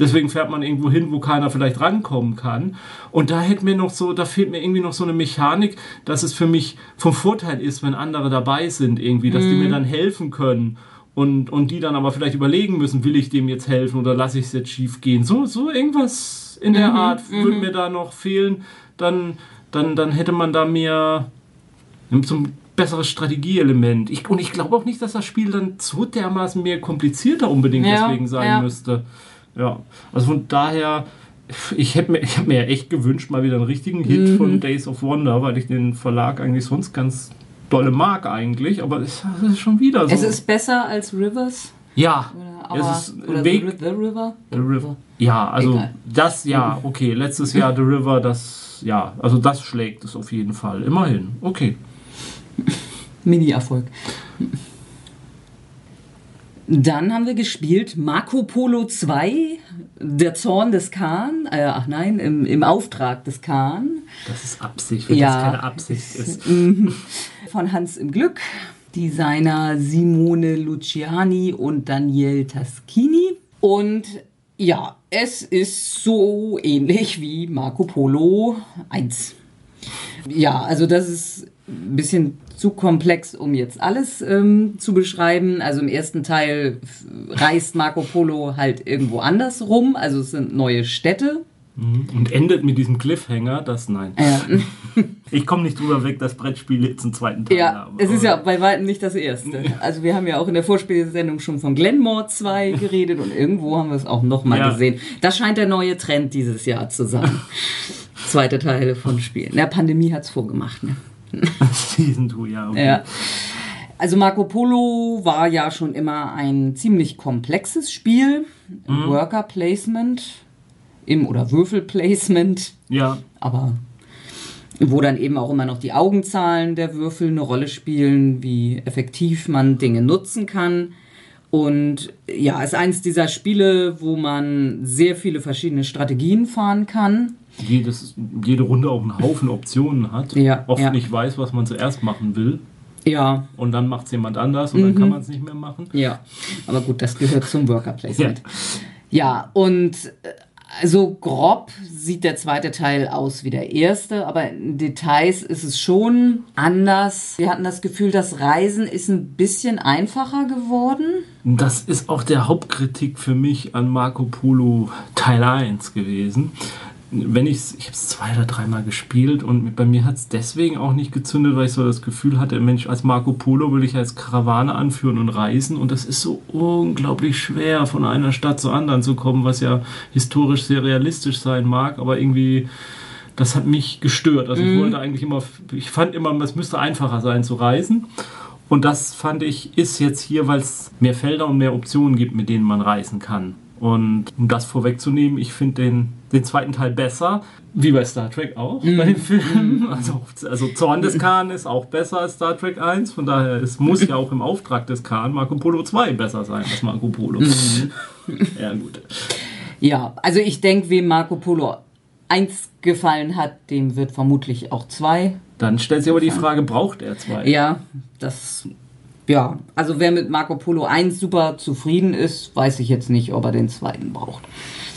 Deswegen fährt man irgendwo hin, wo keiner vielleicht rankommen kann. Und da hätte mir noch so, da fehlt mir irgendwie noch so eine Mechanik, dass es für mich vom Vorteil ist, wenn andere dabei sind irgendwie, dass die mir dann helfen können. Und, und die dann aber vielleicht überlegen müssen, will ich dem jetzt helfen oder lasse ich es jetzt schief gehen. So, so irgendwas in der Art würde mir da noch fehlen. Dann, dann, dann hätte man da mehr so ein besseres Strategieelement. Ich, und ich glaube auch nicht, dass das Spiel dann so dermaßen mehr komplizierter unbedingt Ja, deswegen sein ja. müsste. Ja, also von daher, ich hätte mir, ich hab mir ja echt gewünscht, mal wieder einen richtigen Hit Mhm. von Days of Wonder, weil ich den Verlag eigentlich sonst ganz dolle mag eigentlich, aber es es ist schon wieder so. Es ist besser als Rivers? ja, Oder, aber, es ist oder The, Weg, Ri- The River? The River. Ja, also Egal. das ja, okay. Letztes Jahr The River, das ja, also das schlägt es auf jeden Fall. Immerhin. Okay. Mini-Erfolg. Dann haben wir gespielt Marco Polo 2, Der Zorn des Khan, äh, ach nein, im, im Auftrag des Khan, Das ist Absicht, wenn Ja. das keine Absicht ist. Von Hans im Glück, Designer Simone Luciani und Daniel Taschini. Und ja, es ist so ähnlich wie Marco Polo 1. Ja, also das ist ein bisschen zu komplex, um jetzt alles ähm, zu beschreiben. Also im ersten Teil reist Marco Polo halt irgendwo anders rum. Also es sind neue Städte. Mhm. Und endet mit diesem Cliffhanger, das nein. Ja, Ich komme nicht drüber weg, dass Brettspiele jetzt einen zweiten Teil ja haben. es ist ja bei weitem nicht das erste. Also wir haben ja auch in der Vorspielsendung schon von Glenmore 2 geredet und irgendwo haben wir es auch nochmal Ja. gesehen. Das scheint der neue Trend dieses Jahr zu sein. Zweite Teile von Spielen. Na, Pandemie hat's vorgemacht. Ne? Season 2, ja. Okay. Ja. Also Marco Polo war ja schon immer ein ziemlich komplexes Spiel. Worker Placement im oder Würfel Placement, ja. aber wo dann eben auch immer noch die Augenzahlen der Würfel eine Rolle spielen, wie effektiv man Dinge nutzen kann. Und ja, ist eins dieser Spiele, wo man sehr viele verschiedene Strategien fahren kann. Jedes, jede Runde auch einen Haufen Optionen hat. Ja, Oft ja. nicht weiß, was man zuerst machen will. Ja, Und dann macht es jemand anders und Mhm. dann kann man es nicht mehr machen. Ja, aber gut, das gehört zum Worker Placement. Ja, und äh, also grob sieht der zweite Teil aus wie der erste, aber in Details ist es schon anders. Wir hatten das Gefühl, das Reisen ist ein bisschen einfacher geworden. Das ist auch der Hauptkritik für mich an Marco Polo Teil 1 gewesen. Wenn ich's, ich habe es zwei oder dreimal gespielt und bei mir hat es deswegen auch nicht gezündet, weil ich so das Gefühl hatte, Mensch, als Marco Polo will ich als Karawane anführen und reisen und das ist so unglaublich schwer, von einer Stadt zur anderen zu kommen, was ja historisch sehr realistisch sein mag, aber irgendwie das hat mich gestört. Also ich wollte eigentlich immer, ich fand immer, es müsste einfacher sein zu reisen. Und das fand ich, ist jetzt hier, weil es mehr Felder und mehr Optionen gibt, mit denen man reisen kann. Und um das vorwegzunehmen, ich finde den, den zweiten Teil besser, wie bei Star Trek auch, bei den Filmen. Also, also Zorn des Khan ist auch besser als Star Trek 1, von daher es muss ja auch im Auftrag des Khan Marco Polo 2 besser sein als Marco Polo. ja, gut. Ja, also ich denke, wem Marco Polo 1 gefallen hat, dem wird vermutlich auch 2. Dann stellt sich aber die Frage, braucht er zwei? Ja, das ja, also wer mit Marco Polo 1 super zufrieden ist, weiß ich jetzt nicht, ob er den zweiten braucht.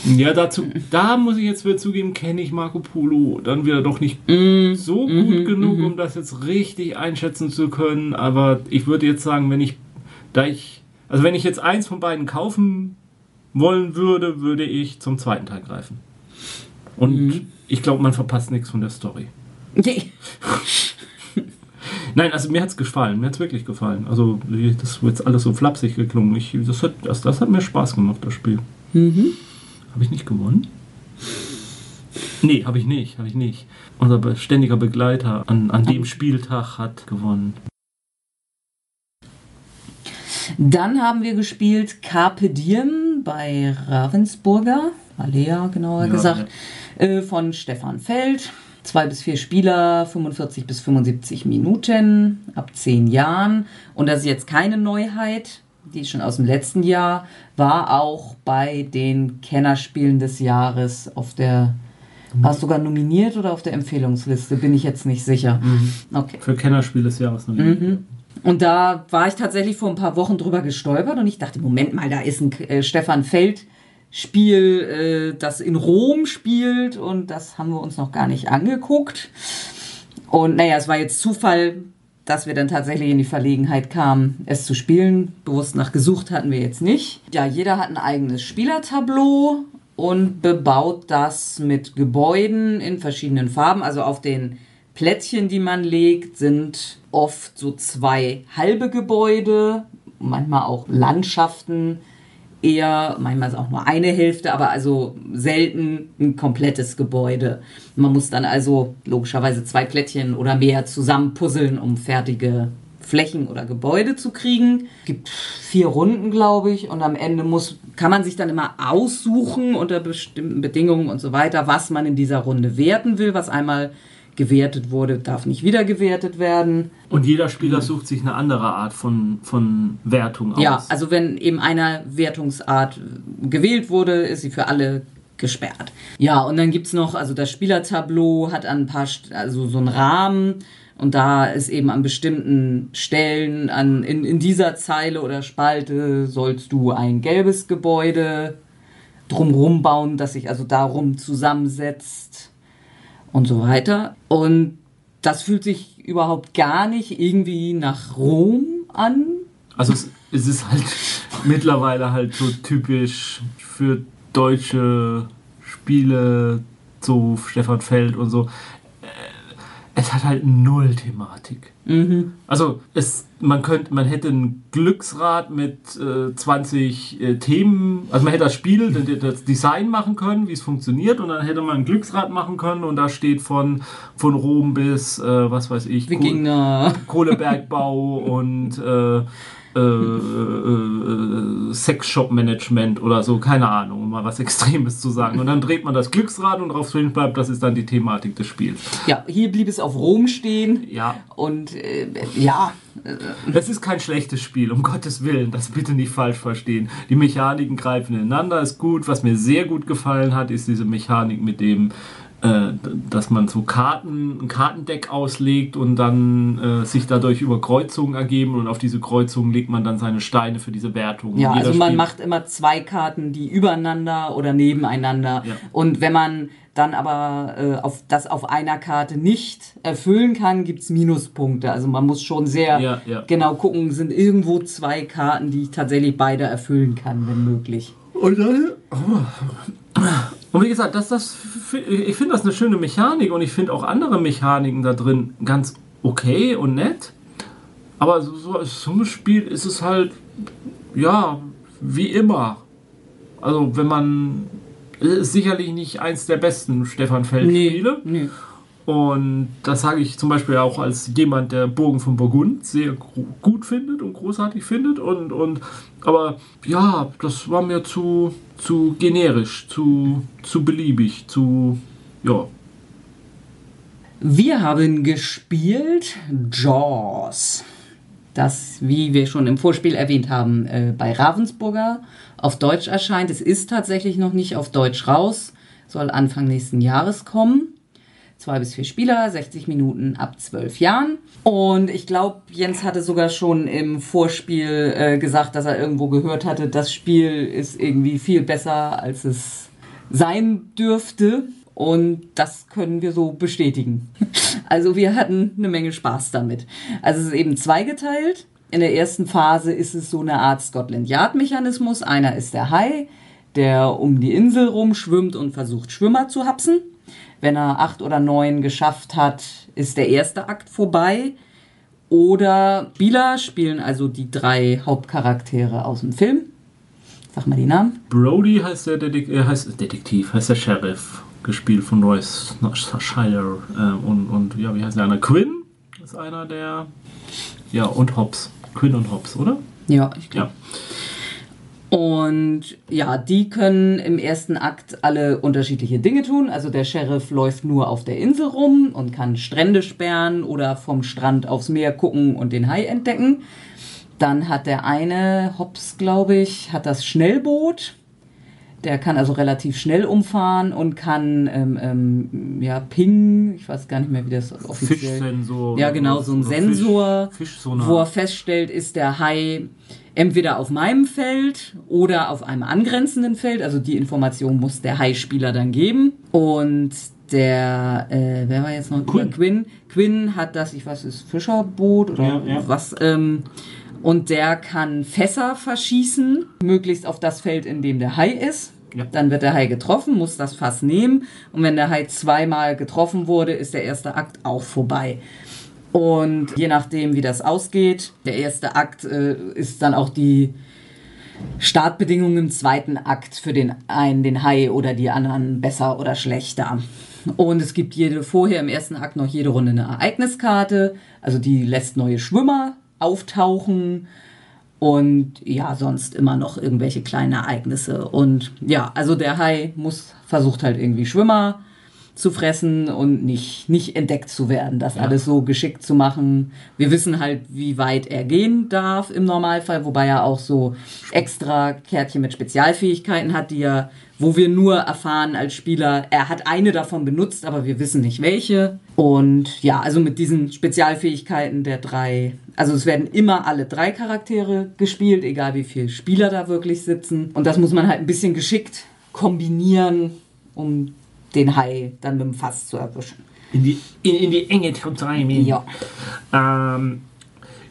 Ja, dazu, da muss ich jetzt wieder zugeben, kenne ich Marco Polo dann wieder doch nicht mm, so gut mm, genug, mm. um das jetzt richtig einschätzen zu können. Aber ich würde jetzt sagen, wenn ich, da ich, also wenn ich jetzt eins von beiden kaufen wollen würde, würde ich zum zweiten Teil greifen. Und mhm. ich glaube, man verpasst nichts von der Story. Okay. Nein, also mir hat es gefallen. Mir hat es wirklich gefallen. Also das wird jetzt alles so flapsig geklungen. Ich, das, hat, das, das hat mir Spaß gemacht, das Spiel. Mhm. Habe ich nicht gewonnen? Nee, habe ich nicht, habe ich nicht. Unser ständiger Begleiter an, an dem Spieltag hat gewonnen. Dann haben wir gespielt Carpe Diem bei Ravensburger, Alea genauer ja, gesagt, ja. Äh, von Stefan Feld. Zwei bis vier Spieler, 45 bis 75 Minuten, ab zehn Jahren. Und das ist jetzt keine Neuheit, die ist schon aus dem letzten Jahr, war auch bei den Kennerspielen des Jahres auf der war es sogar nominiert oder auf der Empfehlungsliste? Bin ich jetzt nicht sicher. Mhm. Okay. Für Kennerspiel des Jahres nominiert. Mhm. Und da war ich tatsächlich vor ein paar Wochen drüber gestolpert und ich dachte, Moment mal, da ist ein äh, Stefan Feld Spiel, äh, das in Rom spielt und das haben wir uns noch gar nicht angeguckt. Und naja, es war jetzt Zufall, dass wir dann tatsächlich in die Verlegenheit kamen, es zu spielen. Bewusst nach gesucht hatten wir jetzt nicht. Ja, jeder hat ein eigenes Spielertableau und bebaut das mit Gebäuden in verschiedenen Farben. Also auf den Plättchen, die man legt, sind oft so zwei halbe Gebäude, manchmal auch Landschaften eher, manchmal ist auch nur eine Hälfte, aber also selten ein komplettes Gebäude. Man muss dann also logischerweise zwei Plättchen oder mehr zusammenpuzzeln, um fertige Flächen oder Gebäude zu kriegen. Es gibt vier Runden, glaube ich, und am Ende muss, kann man sich dann immer aussuchen unter bestimmten Bedingungen und so weiter, was man in dieser Runde werten will, was einmal gewertet wurde, darf nicht wieder gewertet werden. Und jeder Spieler sucht sich eine andere Art von, von Wertung aus. Ja, also wenn eben eine Wertungsart gewählt wurde, ist sie für alle gesperrt. Ja, und dann gibt es noch, also das Spielertableau hat ein paar, also so einen Rahmen und da ist eben an bestimmten Stellen, an, in, in dieser Zeile oder Spalte sollst du ein gelbes Gebäude drumrum bauen, das sich also darum zusammensetzt und so weiter. Und das fühlt sich überhaupt gar nicht irgendwie nach Rom an. Also es, es ist halt mittlerweile halt so typisch für deutsche Spiele, so Stefan Feld und so es hat halt null Thematik. Mhm. Also es, man könnte, man hätte ein Glücksrad mit äh, 20 äh, Themen, also man hätte das Spiel, das Design machen können, wie es funktioniert, und dann hätte man ein Glücksrad machen können und da steht von, von Rom bis, äh, was weiß ich. Kohlebergbau und äh, äh, äh, Sexshop-Management oder so, keine Ahnung, um mal was Extremes zu sagen. Und dann dreht man das Glücksrad und drauf drin bleibt, das ist dann die Thematik des Spiels. Ja, hier blieb es auf Rom stehen. Ja. Und äh, ja. Es ist kein schlechtes Spiel, um Gottes Willen, das bitte nicht falsch verstehen. Die Mechaniken greifen ineinander, ist gut. Was mir sehr gut gefallen hat, ist diese Mechanik mit dem äh, dass man so Karten, ein Kartendeck auslegt und dann äh, sich dadurch über Kreuzungen ergeben und auf diese Kreuzungen legt man dann seine Steine für diese Wertung. Ja, also man macht immer zwei Karten, die übereinander oder nebeneinander. Ja. Und wenn man dann aber äh, auf, das auf einer Karte nicht erfüllen kann, gibt es Minuspunkte. Also man muss schon sehr ja, ja. genau gucken, sind irgendwo zwei Karten, die ich tatsächlich beide erfüllen kann, wenn möglich. Und dann, oh, und wie gesagt, das, das, ich finde das eine schöne Mechanik und ich finde auch andere Mechaniken da drin ganz okay und nett. Aber so als Summespiel ist es halt, ja, wie immer. Also, wenn man. Ist sicherlich nicht eins der besten Stefan Feld-Spiele. Nee, nee. Und das sage ich zum Beispiel auch als jemand, der Burgen von Burgund sehr gut findet und großartig findet. Und, und aber ja, das war mir zu, zu generisch, zu, zu beliebig, zu ja. Wir haben gespielt Jaws. Das, wie wir schon im Vorspiel erwähnt haben, äh, bei Ravensburger auf Deutsch erscheint. Es ist tatsächlich noch nicht auf Deutsch raus, soll Anfang nächsten Jahres kommen Zwei bis vier Spieler, 60 Minuten ab zwölf Jahren. Und ich glaube, Jens hatte sogar schon im Vorspiel äh, gesagt, dass er irgendwo gehört hatte, das Spiel ist irgendwie viel besser, als es sein dürfte. Und das können wir so bestätigen. Also wir hatten eine Menge Spaß damit. Also es ist eben zweigeteilt. In der ersten Phase ist es so eine Art Scotland Yard Mechanismus. Einer ist der Hai, der um die Insel rumschwimmt und versucht Schwimmer zu hapsen. Wenn er acht oder neun geschafft hat, ist der erste Akt vorbei. Oder Spieler spielen also die drei Hauptcharaktere aus dem Film. Sag mal die Namen. Brody heißt der Detek äh, heißt Detektiv, heißt der Sheriff, gespielt von Royce Shire. Äh, und, und ja, wie heißt der andere? Quinn ist einer der. Ja, und Hobbs. Quinn und Hobbs, oder? Ja, ich glaube. Ja. Und ja, die können im ersten Akt alle unterschiedliche Dinge tun. Also der Sheriff läuft nur auf der Insel rum und kann Strände sperren oder vom Strand aufs Meer gucken und den Hai entdecken. Dann hat der eine, Hobbs glaube ich, hat das Schnellboot. Der kann also relativ schnell umfahren und kann ähm, ähm, ja Ping, ich weiß gar nicht mehr, wie das offiziell. Fischsensor. Ja, genau, so ein Sensor, Fisch, wo er feststellt, ist der Hai entweder auf meinem Feld oder auf einem angrenzenden Feld. Also die Information muss der High-Spieler dann geben. Und der, äh, wer war jetzt noch? Quinn. Quinn. Quinn hat das, ich weiß, ist Fischerboot oder ja, ja. was. Ähm, und der kann Fässer verschießen, möglichst auf das Feld, in dem der Hai ist. Ja. Dann wird der Hai getroffen, muss das Fass nehmen. Und wenn der Hai zweimal getroffen wurde, ist der erste Akt auch vorbei. Und je nachdem, wie das ausgeht, der erste Akt äh, ist dann auch die Startbedingungen im zweiten Akt für den einen, den Hai oder die anderen besser oder schlechter. Und es gibt jede vorher im ersten Akt noch jede Runde eine Ereigniskarte, also die lässt neue Schwimmer auftauchen und ja, sonst immer noch irgendwelche kleinen Ereignisse. Und ja, also der Hai muss versucht halt irgendwie Schwimmer zu fressen und nicht, nicht entdeckt zu werden, das ja. alles so geschickt zu machen. Wir wissen halt, wie weit er gehen darf im Normalfall, wobei er auch so extra Kärtchen mit Spezialfähigkeiten hat, die er, wo wir nur erfahren als Spieler, er hat eine davon benutzt, aber wir wissen nicht welche. Und ja, also mit diesen Spezialfähigkeiten der drei, also es werden immer alle drei Charaktere gespielt, egal wie viele Spieler da wirklich sitzen. Und das muss man halt ein bisschen geschickt kombinieren, um den Hai dann mit dem Fass zu erwischen. In die, in, in die Enge treiben. Ja. Ähm,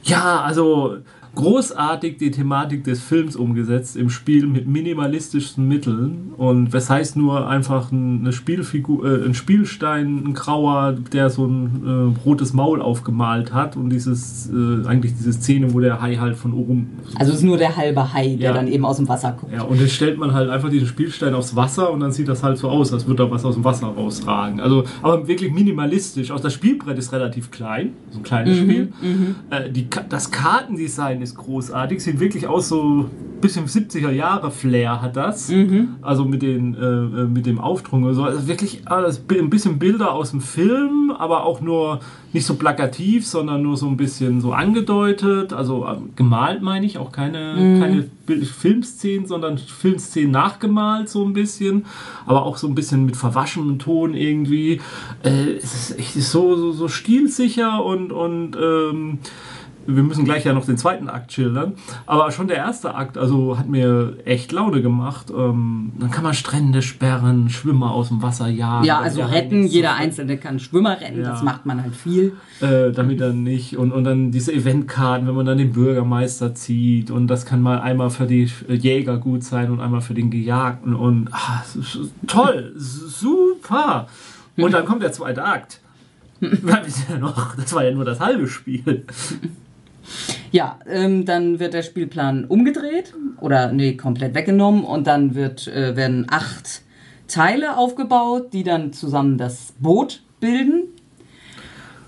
ja, also großartig die Thematik des Films umgesetzt im Spiel mit minimalistischen Mitteln und was heißt nur einfach eine Spielfigur, äh, ein Spielstein, ein grauer, der so ein äh, rotes Maul aufgemalt hat und dieses äh, eigentlich diese Szene, wo der Hai halt von oben. Also es ist nur der halbe Hai, der ja. dann eben aus dem Wasser kommt. Ja, und dann stellt man halt einfach diesen Spielstein aufs Wasser und dann sieht das halt so aus, als würde da was aus dem Wasser rausragen. Also, aber wirklich minimalistisch. Auch das Spielbrett ist relativ klein, so ein kleines mhm, Spiel. Mhm. Äh, die, das Kartendesign ist ist großartig. Sieht wirklich aus so ein bisschen 70er Jahre Flair hat das. Mhm. Also mit, den, äh, äh mit dem Aufdruck und so. Also wirklich alles, ein bisschen Bilder aus dem Film, aber auch nur nicht so plakativ, sondern nur so ein bisschen so angedeutet. Also äh, gemalt meine ich, auch keine, mhm. keine Filmszenen, sondern Filmszenen nachgemalt so ein bisschen. Aber auch so ein bisschen mit verwaschenem Ton irgendwie. Äh, es ist echt so, so, so stilsicher und, und ähm, wir müssen gleich ja noch den zweiten Akt schildern. Aber schon der erste Akt, also hat mir echt Laune gemacht. Ähm, dann kann man Strände sperren, Schwimmer aus dem Wasser jagen. Ja, also retten. Jeder Einzelne kann Schwimmer retten. Ja. Das macht man halt viel. Äh, damit dann nicht. Und, und dann diese Eventkarten, wenn man dann den Bürgermeister zieht. Und das kann mal einmal für die Jäger gut sein und einmal für den Gejagten. Und ach, toll, super. Und dann kommt der zweite Akt. Das war ja nur das halbe Spiel. Ja, ähm, dann wird der Spielplan umgedreht oder nee, komplett weggenommen und dann wird, äh, werden acht Teile aufgebaut, die dann zusammen das Boot bilden.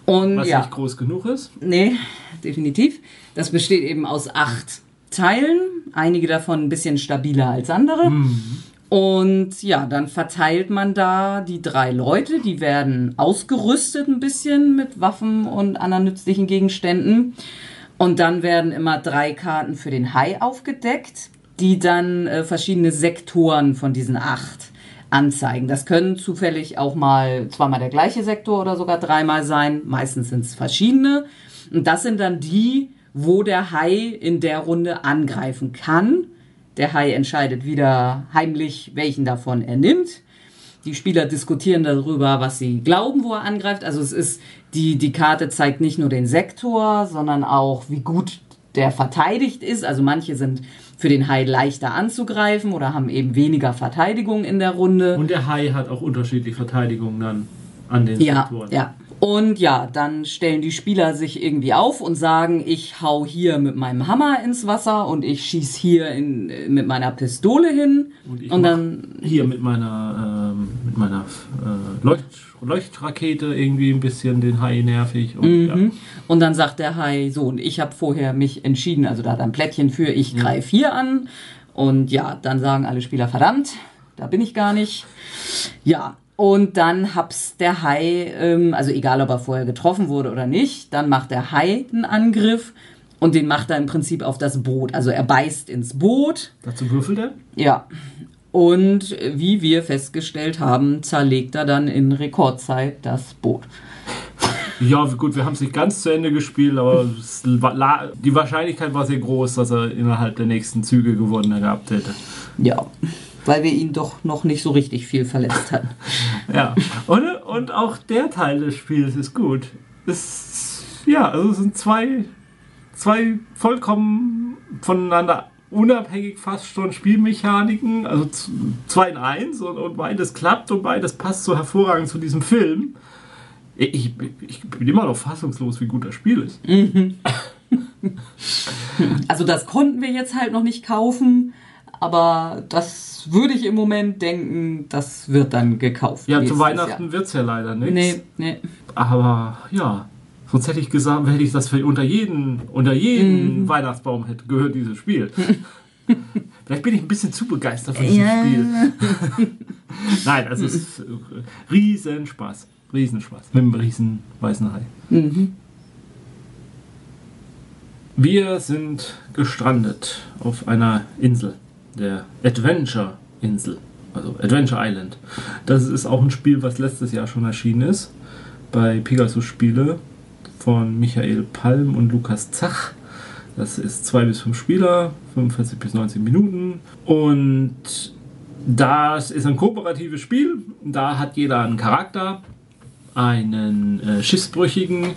Und, Was ja, nicht groß genug ist? Nee, definitiv. Das besteht eben aus acht Teilen, einige davon ein bisschen stabiler als andere. Mhm. Und ja, dann verteilt man da die drei Leute, die werden ausgerüstet ein bisschen mit Waffen und anderen nützlichen Gegenständen. Und dann werden immer drei Karten für den Hai aufgedeckt, die dann äh, verschiedene Sektoren von diesen acht anzeigen. Das können zufällig auch mal zweimal der gleiche Sektor oder sogar dreimal sein. Meistens sind es verschiedene. Und das sind dann die, wo der Hai in der Runde angreifen kann. Der Hai entscheidet wieder heimlich, welchen davon er nimmt. Die Spieler diskutieren darüber, was sie glauben, wo er angreift. Also es ist, die, die Karte zeigt nicht nur den Sektor, sondern auch, wie gut der verteidigt ist. Also manche sind für den Hai leichter anzugreifen oder haben eben weniger Verteidigung in der Runde. Und der Hai hat auch unterschiedliche Verteidigungen dann an den ja, Sektoren. Ja. Und ja, dann stellen die Spieler sich irgendwie auf und sagen, ich hau hier mit meinem Hammer ins Wasser und ich schieß hier in, mit meiner Pistole hin. Und, ich Und dann- hier mit meiner, ähm, mit meiner äh, Leucht Leuchtrakete irgendwie ein bisschen den Hai nervig. Und, ja. Mhm. Und dann sagt der Hai, so, und ich habe vorher mich entschieden, also da hat er ein Plättchen für, ich greife hier an. Und ja, dann sagen alle Spieler, verdammt, da bin ich gar nicht. Ja, und dann hab's der Hai, ähm, also egal ob er vorher getroffen wurde oder nicht, dann macht der Hai einen Angriff und den macht er im Prinzip auf das Boot. Also er beißt ins Boot, Dazu würfelt er. ja. Und wie wir festgestellt haben, zerlegt er dann in Rekordzeit das Boot. Ja, gut, wir haben es nicht ganz zu Ende gespielt, aber die Wahrscheinlichkeit war sehr groß, dass er innerhalb der nächsten Züge gewonnen gehabt hätte. Ja, weil wir ihn doch noch nicht so richtig viel verletzt hatten. Ja, und, und auch der Teil des Spiels ist gut. Es, ja, also es sind zwei, zwei vollkommen voneinander unabhängig fast schon Spielmechaniken, also zwei in eins und, und beides klappt und beides passt so hervorragend zu diesem Film. Ich, ich bin immer noch fassungslos, wie gut das Spiel ist. Also das konnten wir jetzt halt noch nicht kaufen, aber das würde ich im Moment denken, das wird dann gekauft. Ja, zu Weihnachten Jahr. wird es ja leider nichts. Nee, nee. Aber ja, sonst hätte ich gesagt, hätte ich das für unter jeden, unter jeden Weihnachtsbaum hätte gehört, dieses Spiel. Vielleicht bin ich ein bisschen zu begeistert für dieses Ja. Spiel. Nein, es ist äh, Riesenspaß. Riesenspaß. Mit dem riesen weißen Hai. Wir sind gestrandet auf einer Insel, der Adventure Insel, also Adventure Island. Das ist auch ein Spiel, was letztes Jahr schon erschienen ist bei Pegasus Spiele von Michael Palm und Lukas Zach. Das ist zwei bis fünf Spieler, 45 bis 90 Minuten. Und das ist ein kooperatives Spiel. Da hat jeder einen Charakter, einen äh, Schiffsbrüchigen.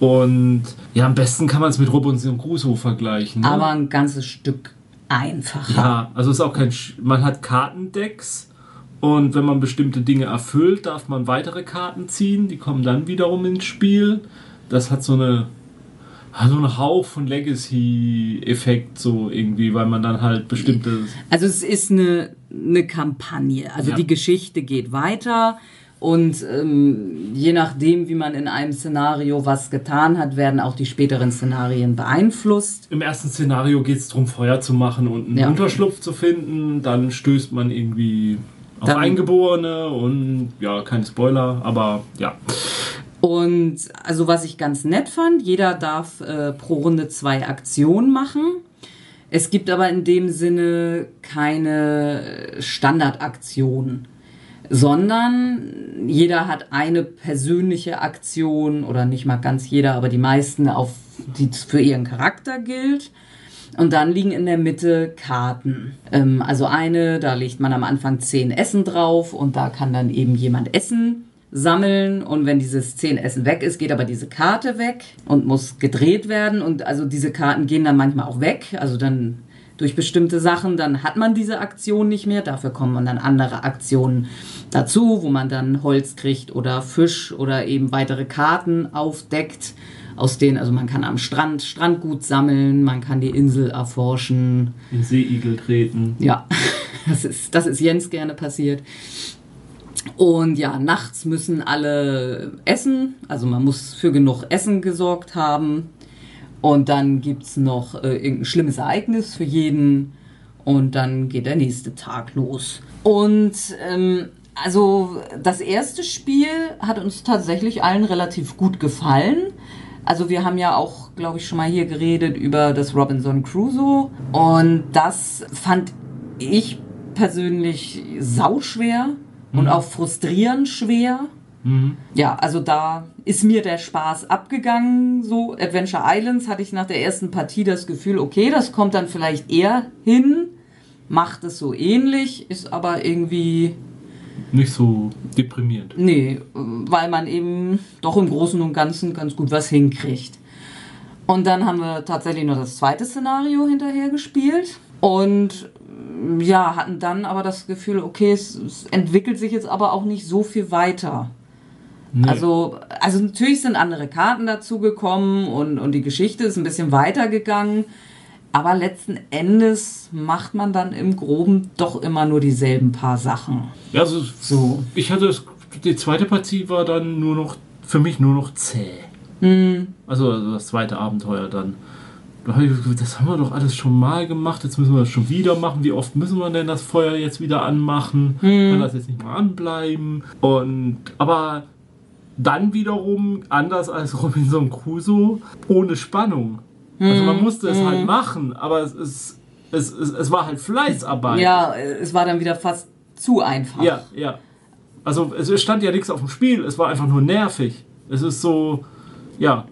Und ja, am besten kann man es mit Robinson Crusoe vergleichen. Ne? Aber ein ganzes Stück einfacher. Ja, also es ist auch kein. Sch man hat Kartendecks und wenn man bestimmte Dinge erfüllt, darf man weitere Karten ziehen. Die kommen dann wiederum ins Spiel. Das hat so eine so einen Hauch von Legacy-Effekt so irgendwie, weil man dann halt bestimmte Also es ist eine, eine Kampagne. Also Ja. die Geschichte geht weiter und ähm, je nachdem, wie man in einem Szenario was getan hat, werden auch die späteren Szenarien beeinflusst. Im ersten Szenario geht es darum, Feuer zu machen und einen Ja. Unterschlupf zu finden. Dann stößt man irgendwie auf Dann- Eingeborene und ja, kein Spoiler, aber ja. Und also was ich ganz nett fand, jeder darf äh, pro Runde zwei Aktionen machen. Es gibt aber in dem Sinne keine Standardaktion, sondern jeder hat eine persönliche Aktion oder nicht mal ganz jeder, aber die meisten, auf die für ihren Charakter gilt. Und dann liegen in der Mitte Karten. Ähm, also eine, da legt man am Anfang zehn Essen drauf und da kann dann eben jemand Essen sammeln. Und wenn dieses zehn Essen weg ist, geht aber diese Karte weg und muss gedreht werden. Und also diese Karten gehen dann manchmal auch weg. Also dann durch bestimmte Sachen, dann hat man diese Aktion nicht mehr. Dafür kommen dann andere Aktionen dazu, wo man dann Holz kriegt oder Fisch oder eben weitere Karten aufdeckt aus denen, also man kann am Strand Strandgut sammeln, man kann die Insel erforschen. In Seeigel treten. Ja, das ist, das ist Jens gerne passiert. Und ja, nachts müssen alle essen, also man muss für genug Essen gesorgt haben. Und dann gibt's noch äh, irgendein schlimmes Ereignis für jeden. Und dann geht der nächste Tag los. Und ähm, also das erste Spiel hat uns tatsächlich allen relativ gut gefallen. Also wir haben ja auch, glaube ich, schon mal hier geredet über das Robinson Crusoe. Und das fand ich persönlich sauschwer. und auch frustrierend schwer. Ja, also da ist mir der Spaß abgegangen. So Adventure Islands hatte ich nach der ersten Partie das Gefühl, okay, das kommt dann vielleicht eher hin, macht es so ähnlich, ist aber irgendwie Nicht so deprimierend. Nee, weil man eben doch im Großen und Ganzen ganz gut was hinkriegt. Und dann haben wir tatsächlich noch das zweite Szenario hinterher gespielt und ja, hatten dann aber das Gefühl, okay, es, es entwickelt sich jetzt aber auch nicht so viel weiter. Nee. Also, also natürlich sind andere Karten dazugekommen und, und die Geschichte ist ein bisschen weitergegangen. Aber letzten Endes macht man dann im Groben doch immer nur dieselben paar Sachen. Ja, also So. ich hatte das, die zweite Partie war dann nur noch, für mich nur noch zäh. Also, also das zweite Abenteuer dann. Da habe ich gesagt, das haben wir doch alles schon mal gemacht, jetzt müssen wir das schon wieder machen. Wie oft müssen wir denn das Feuer jetzt wieder anmachen? Kann das jetzt nicht mal anbleiben? Und, aber dann wiederum, anders als Robinson Crusoe, ohne Spannung. Also man musste es halt machen, aber es, ist, es, es, es war halt Fleißarbeit. Ja, es war dann wieder fast zu einfach. Ja, ja. Also es stand ja nichts auf dem Spiel, es war einfach nur nervig. Es ist so, ja,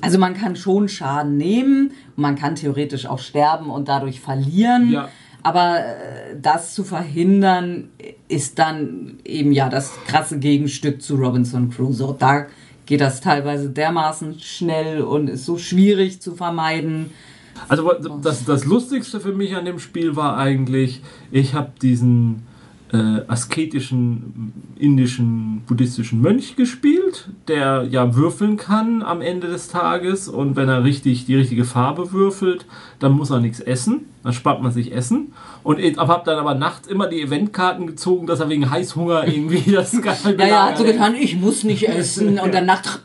Also man kann schon Schaden nehmen, man kann theoretisch auch sterben und dadurch verlieren. Ja. Aber äh, das zu verhindern, ist dann eben ja das krasse Gegenstück zu Robinson Crusoe. Da geht das teilweise dermaßen schnell und ist so schwierig zu vermeiden. Also das, das Lustigste für mich an dem Spiel war eigentlich, ich habe diesen äh, asketischen indischen buddhistischen Mönch gespielt, der ja würfeln kann am Ende des Tages und wenn er richtig die richtige Farbe würfelt, dann muss er nichts essen, dann spart man sich Essen und habe dann aber nachts immer die Eventkarten gezogen, dass er wegen Heißhunger irgendwie das Geil Ja, ja, hat so getan, ich muss nicht essen. Und dann Nacht.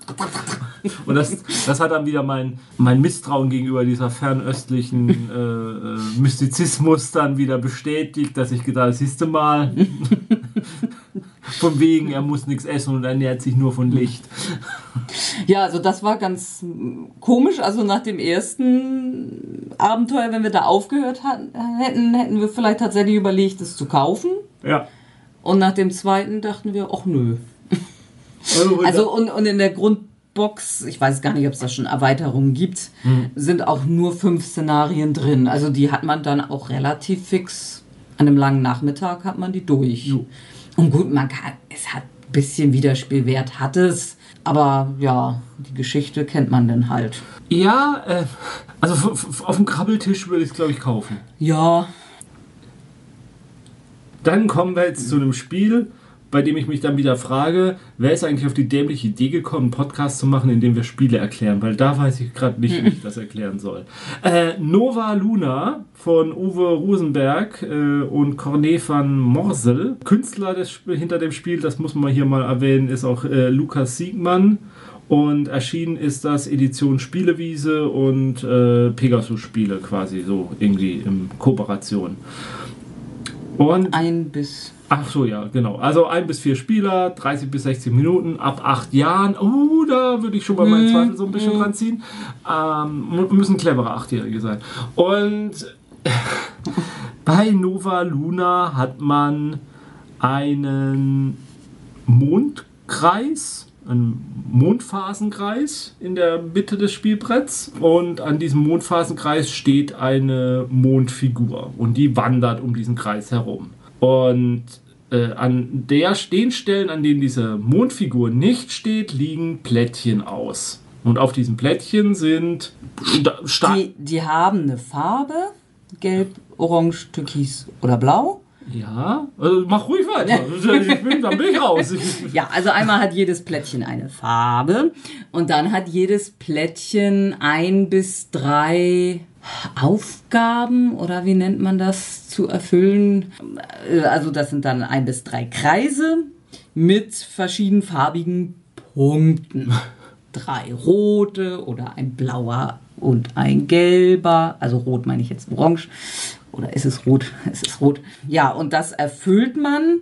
Und das, das hat dann wieder mein, mein Misstrauen gegenüber dieser fernöstlichen äh, äh, Mystizismus dann wieder bestätigt, dass ich gedacht habe, siehste mal, von wegen, er muss nichts essen und ernährt sich nur von Licht. Ja, also das war ganz komisch. Also nach dem ersten Abenteuer, wenn wir da aufgehört hatten, hätten, hätten wir vielleicht tatsächlich überlegt, es zu kaufen. Ja. Und nach dem zweiten dachten wir, ach nö. Also, Also und, und in der Grundbox, ich weiß gar nicht, ob es da schon Erweiterungen gibt, sind auch nur fünf Szenarien drin. Also die hat man dann auch relativ fix. An einem langen Nachmittag hat man die durch. Jo. Und gut, man kann, es hat ein bisschen Wiederspielwert, hat es. Aber ja, die Geschichte kennt man dann halt. ja, äh, also auf dem Krabbeltisch würde ich es, glaube ich, kaufen. Ja, Dann kommen wir jetzt zu einem Spiel, bei dem ich mich dann wieder frage, wer ist eigentlich auf die dämliche Idee gekommen, einen Podcast zu machen, in dem wir Spiele erklären? Weil da weiß ich gerade nicht, wie ich das erklären soll. Äh, Nova Luna von Uwe Rosenberg äh, und Corné van Morsel. Künstler des, hinter dem Spiel, das muss man hier mal erwähnen, ist auch äh, Lukas Siegmann. Und erschienen ist das Edition Spielewiese und äh, Pegasus-Spiele quasi so irgendwie in Kooperation. Und ein bis. Ach so, ja, genau. Also ein bis vier Spieler, 30 bis 60 Minuten, ab acht Jahren. Oh, da würde ich schon mal meinen Zweifel so ein bisschen dran ziehen. Ähm, müssen clevere Achtjährige sein. Und bei Nova Luna hat man einen Mondkreis, einen Mondphasenkreis in der Mitte des Spielbretts und an diesem Mondphasenkreis steht eine Mondfigur und die wandert um diesen Kreis herum. Und äh, an der, den Stellen, an denen diese Mondfigur nicht steht, liegen Plättchen aus. Und auf diesen Plättchen sind sta Die, die haben eine Farbe, gelb, orange, türkis oder blau. Ja, also mach ruhig weiter. Ich bin, dann bin ich raus. Ja, also einmal hat jedes Plättchen eine Farbe und dann hat jedes Plättchen ein bis drei Aufgaben oder wie nennt man das zu erfüllen. Also das sind dann ein bis drei Kreise mit verschiedenfarbigen Punkten. Drei rote oder ein blauer und ein gelber. Also rot meine ich jetzt orange. Oder ist es rot? Es ist rot. Ja, und das erfüllt man,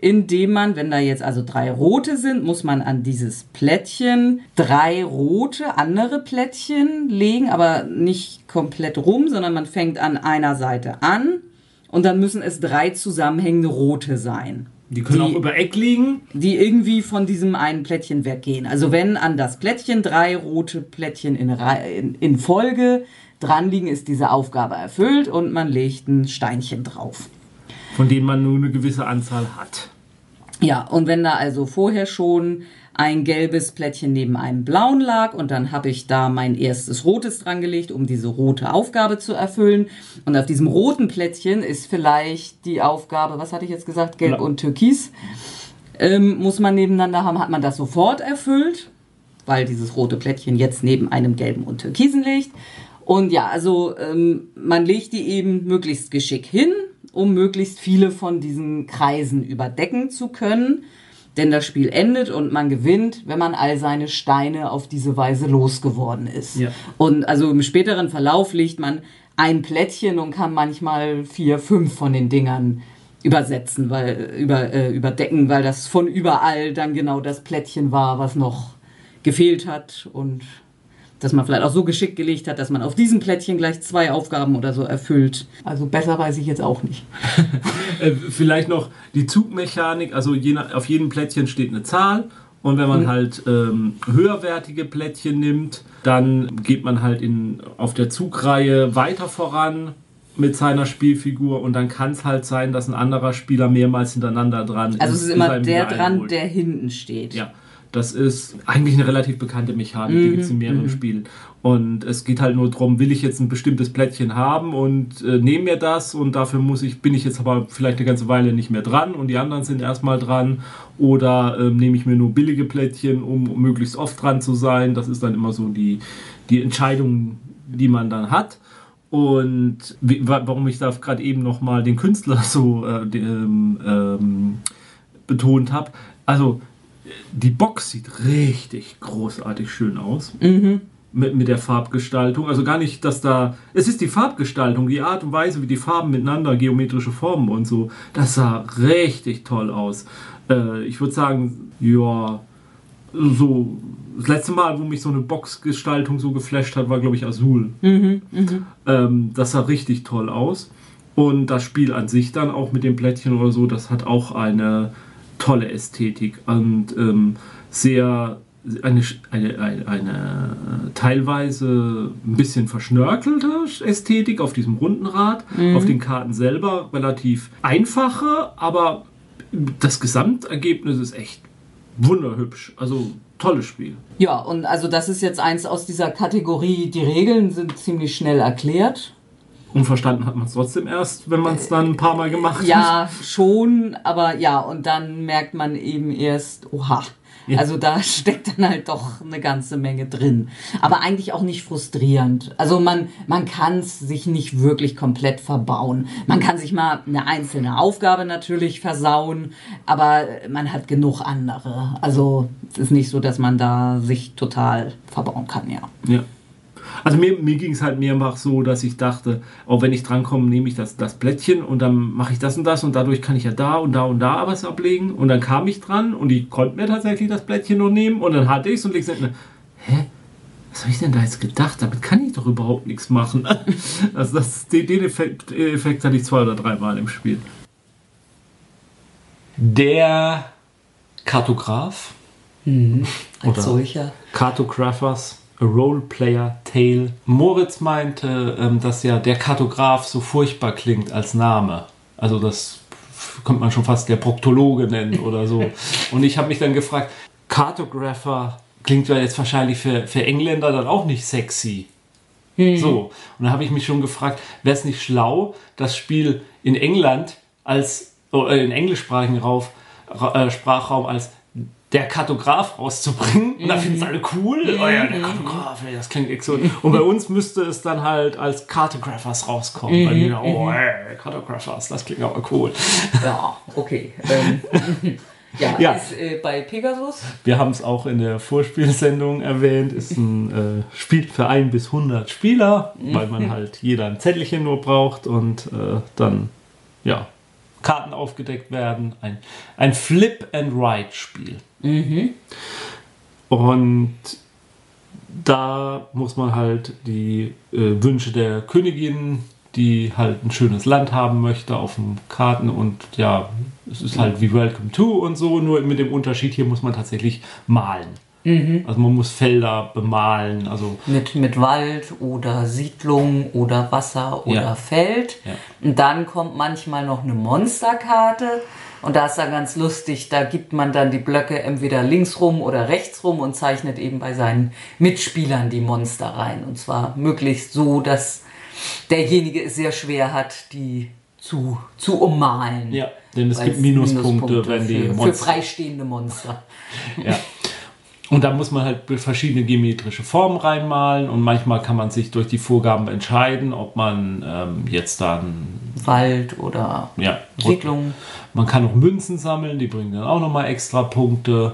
indem man, wenn da jetzt also drei rote sind, muss man an dieses Plättchen drei rote andere Plättchen legen, aber nicht komplett rum, sondern man fängt an einer Seite an und dann müssen es drei zusammenhängende rote sein. Die können auch über Eck liegen. Die irgendwie von diesem einen Plättchen weggehen. Also wenn an das Plättchen drei rote Plättchen in, in, in Folge dran liegen, ist diese Aufgabe erfüllt und man legt ein Steinchen drauf. Von denen man nur eine gewisse Anzahl hat. Ja, und wenn da also vorher schon ein gelbes Plättchen neben einem blauen lag und dann habe ich da mein erstes rotes dran gelegt, um diese rote Aufgabe zu erfüllen. Und auf diesem roten Plättchen ist vielleicht die Aufgabe, was hatte ich jetzt gesagt, gelb ja. und türkis, ähm, muss man nebeneinander haben, hat man das sofort erfüllt, weil dieses rote Plättchen jetzt neben einem gelben und türkisen liegt. Und ja, also ähm, man legt die eben möglichst geschickt hin, um möglichst viele von diesen Kreisen überdecken zu können. Denn das Spiel endet und man gewinnt, wenn man all seine Steine auf diese Weise losgeworden ist. Ja. Und also im späteren Verlauf legt man ein Plättchen und kann manchmal vier, fünf von den Dingern übersetzen, weil über, äh, überdecken, weil das von überall dann genau das Plättchen war, was noch gefehlt hat und dass man vielleicht auch so geschickt gelegt hat, dass man auf diesem Plättchen gleich zwei Aufgaben oder so erfüllt. Also besser weiß ich jetzt auch nicht. Äh, vielleicht noch die Zugmechanik, also je nach, auf jedem Plättchen steht eine Zahl und wenn man mhm. halt ähm, höherwertige Plättchen nimmt, dann geht man halt in, auf der Zugreihe weiter voran mit seiner Spielfigur und dann kann es halt sein, dass ein anderer Spieler mehrmals hintereinander dran ist. Also es ist immer der dran, der hinten steht. Ja. Das ist eigentlich eine relativ bekannte Mechanik, die gibt es in mhm, mehreren mhm. Spielen. Und es geht halt nur darum, will ich jetzt ein bestimmtes Plättchen haben und äh, nehme mir das und dafür muss ich, bin ich jetzt aber vielleicht eine ganze Weile nicht mehr dran und die anderen sind erstmal dran. Oder äh, nehme ich mir nur billige Plättchen, um, möglichst oft dran zu sein. Das ist dann immer so die, die Entscheidung, die man dann hat. Und warum ich da gerade eben nochmal den Künstler so äh, ähm, ähm, betont habe. Also die Box sieht richtig großartig schön aus. Mhm. Mit, mit der Farbgestaltung. Also gar nicht, dass da. Es ist die Farbgestaltung, die Art und Weise, wie die Farben miteinander, geometrische Formen und so. Das sah richtig toll aus. Äh, ich würde sagen, ja, so. Das letzte Mal, wo mich so eine Boxgestaltung so geflasht hat, war, glaube ich, Azul. Mhm, mh. ähm, das sah richtig toll aus. Und das Spiel an sich dann auch mit dem Plättchen oder so, das hat auch eine tolle Ästhetik und ähm, sehr eine, eine, eine, eine, teilweise ein bisschen verschnörkelte Ästhetik auf diesem runden Rad, mhm. auf den Karten selber relativ einfache, aber das Gesamtergebnis ist echt wunderhübsch. Also tolles Spiel. Ja, und also das ist jetzt eins aus dieser Kategorie, die Regeln sind ziemlich schnell erklärt. Unverstanden hat man es trotzdem erst, wenn man es dann ein paar Mal gemacht hat. Ja, schon, aber ja, und dann merkt man eben erst, oha. Ja. Also da steckt dann halt doch eine ganze Menge drin. Aber eigentlich auch nicht frustrierend. Also man, man kann es sich nicht wirklich komplett verbauen. Man kann sich mal eine einzelne Aufgabe natürlich versauen, aber man hat genug andere. Also es ist nicht so, dass man da sich total verbauen kann, ja. Ja. Also mir, mir ging es halt mehrfach so, dass ich dachte, auch wenn ich drankomme, nehme ich das, das Blättchen und dann mache ich das und das und dadurch kann ich ja da und da und da was ablegen. Und dann kam ich dran und ich konnte mir tatsächlich das Blättchen noch nehmen und dann hatte ich es und ich sagte, hä? Was habe ich denn da jetzt gedacht? Damit kann ich doch überhaupt nichts machen. Also das, den, den Effekt, Effekt hatte ich zwei oder drei Mal im Spiel. Der Kartograf. Mhm, als oder solcher. Cartographers A Roleplayer Tale. Moritz meinte, ähm, dass ja der Kartograf so furchtbar klingt als Name. Also das könnte man schon fast der Proktologe nennen oder so. Und ich habe mich dann gefragt, Cartographer klingt ja jetzt wahrscheinlich für, für Engländer dann auch nicht sexy. Mhm. So, und da habe ich mich schon gefragt, wäre es nicht schlau, das Spiel in England als, äh, in englischsprachigen Rauf, äh, Sprachraum als der Kartograf rauszubringen. Und da finden es alle cool. Oh ja, der Kartograf, ey, das klingt exotisch. Und bei uns müsste es dann halt als Cartographers rauskommen. Mhm. Bei mir, oh, ey, Cartographers, das klingt aber cool. Ja, okay. Ähm, ja, ja. Ist, äh, bei Pegasus. Wir haben es auch in der Vorspielsendung erwähnt. Ist ein äh, Spiel für ein bis 100 Spieler, weil man halt jeder ein Zettelchen nur braucht und äh, dann, ja, Karten aufgedeckt werden. Ein, ein Flip-and-Ride-Spiel. Mhm. Und da muss man halt die äh, Wünsche der Königin, die halt ein schönes Land haben möchte, auf den Karten und ja, Es ist halt wie Welcome to und so, nur mit dem Unterschied, hier muss man tatsächlich malen. Also man muss Felder bemalen, also Mit, mit Wald oder Siedlung oder Wasser oder Ja. Feld. Ja. Und dann kommt manchmal noch eine Monsterkarte. Und da ist dann ganz lustig, da gibt man dann die Blöcke entweder links rum oder rechts rum und zeichnet eben bei seinen Mitspielern die Monster rein. Und zwar möglichst so, dass derjenige es sehr schwer hat, die zu, zu ummalen. ja, denn es Weil gibt Minuspunkte, wenn für, die für Monster freistehende Monster. Ja. Und da muss man halt verschiedene geometrische Formen reinmalen und manchmal kann man sich durch die Vorgaben entscheiden, ob man ähm, jetzt dann, Wald oder ja, Siedlung. man kann auch Münzen sammeln, die bringen dann auch nochmal extra Punkte.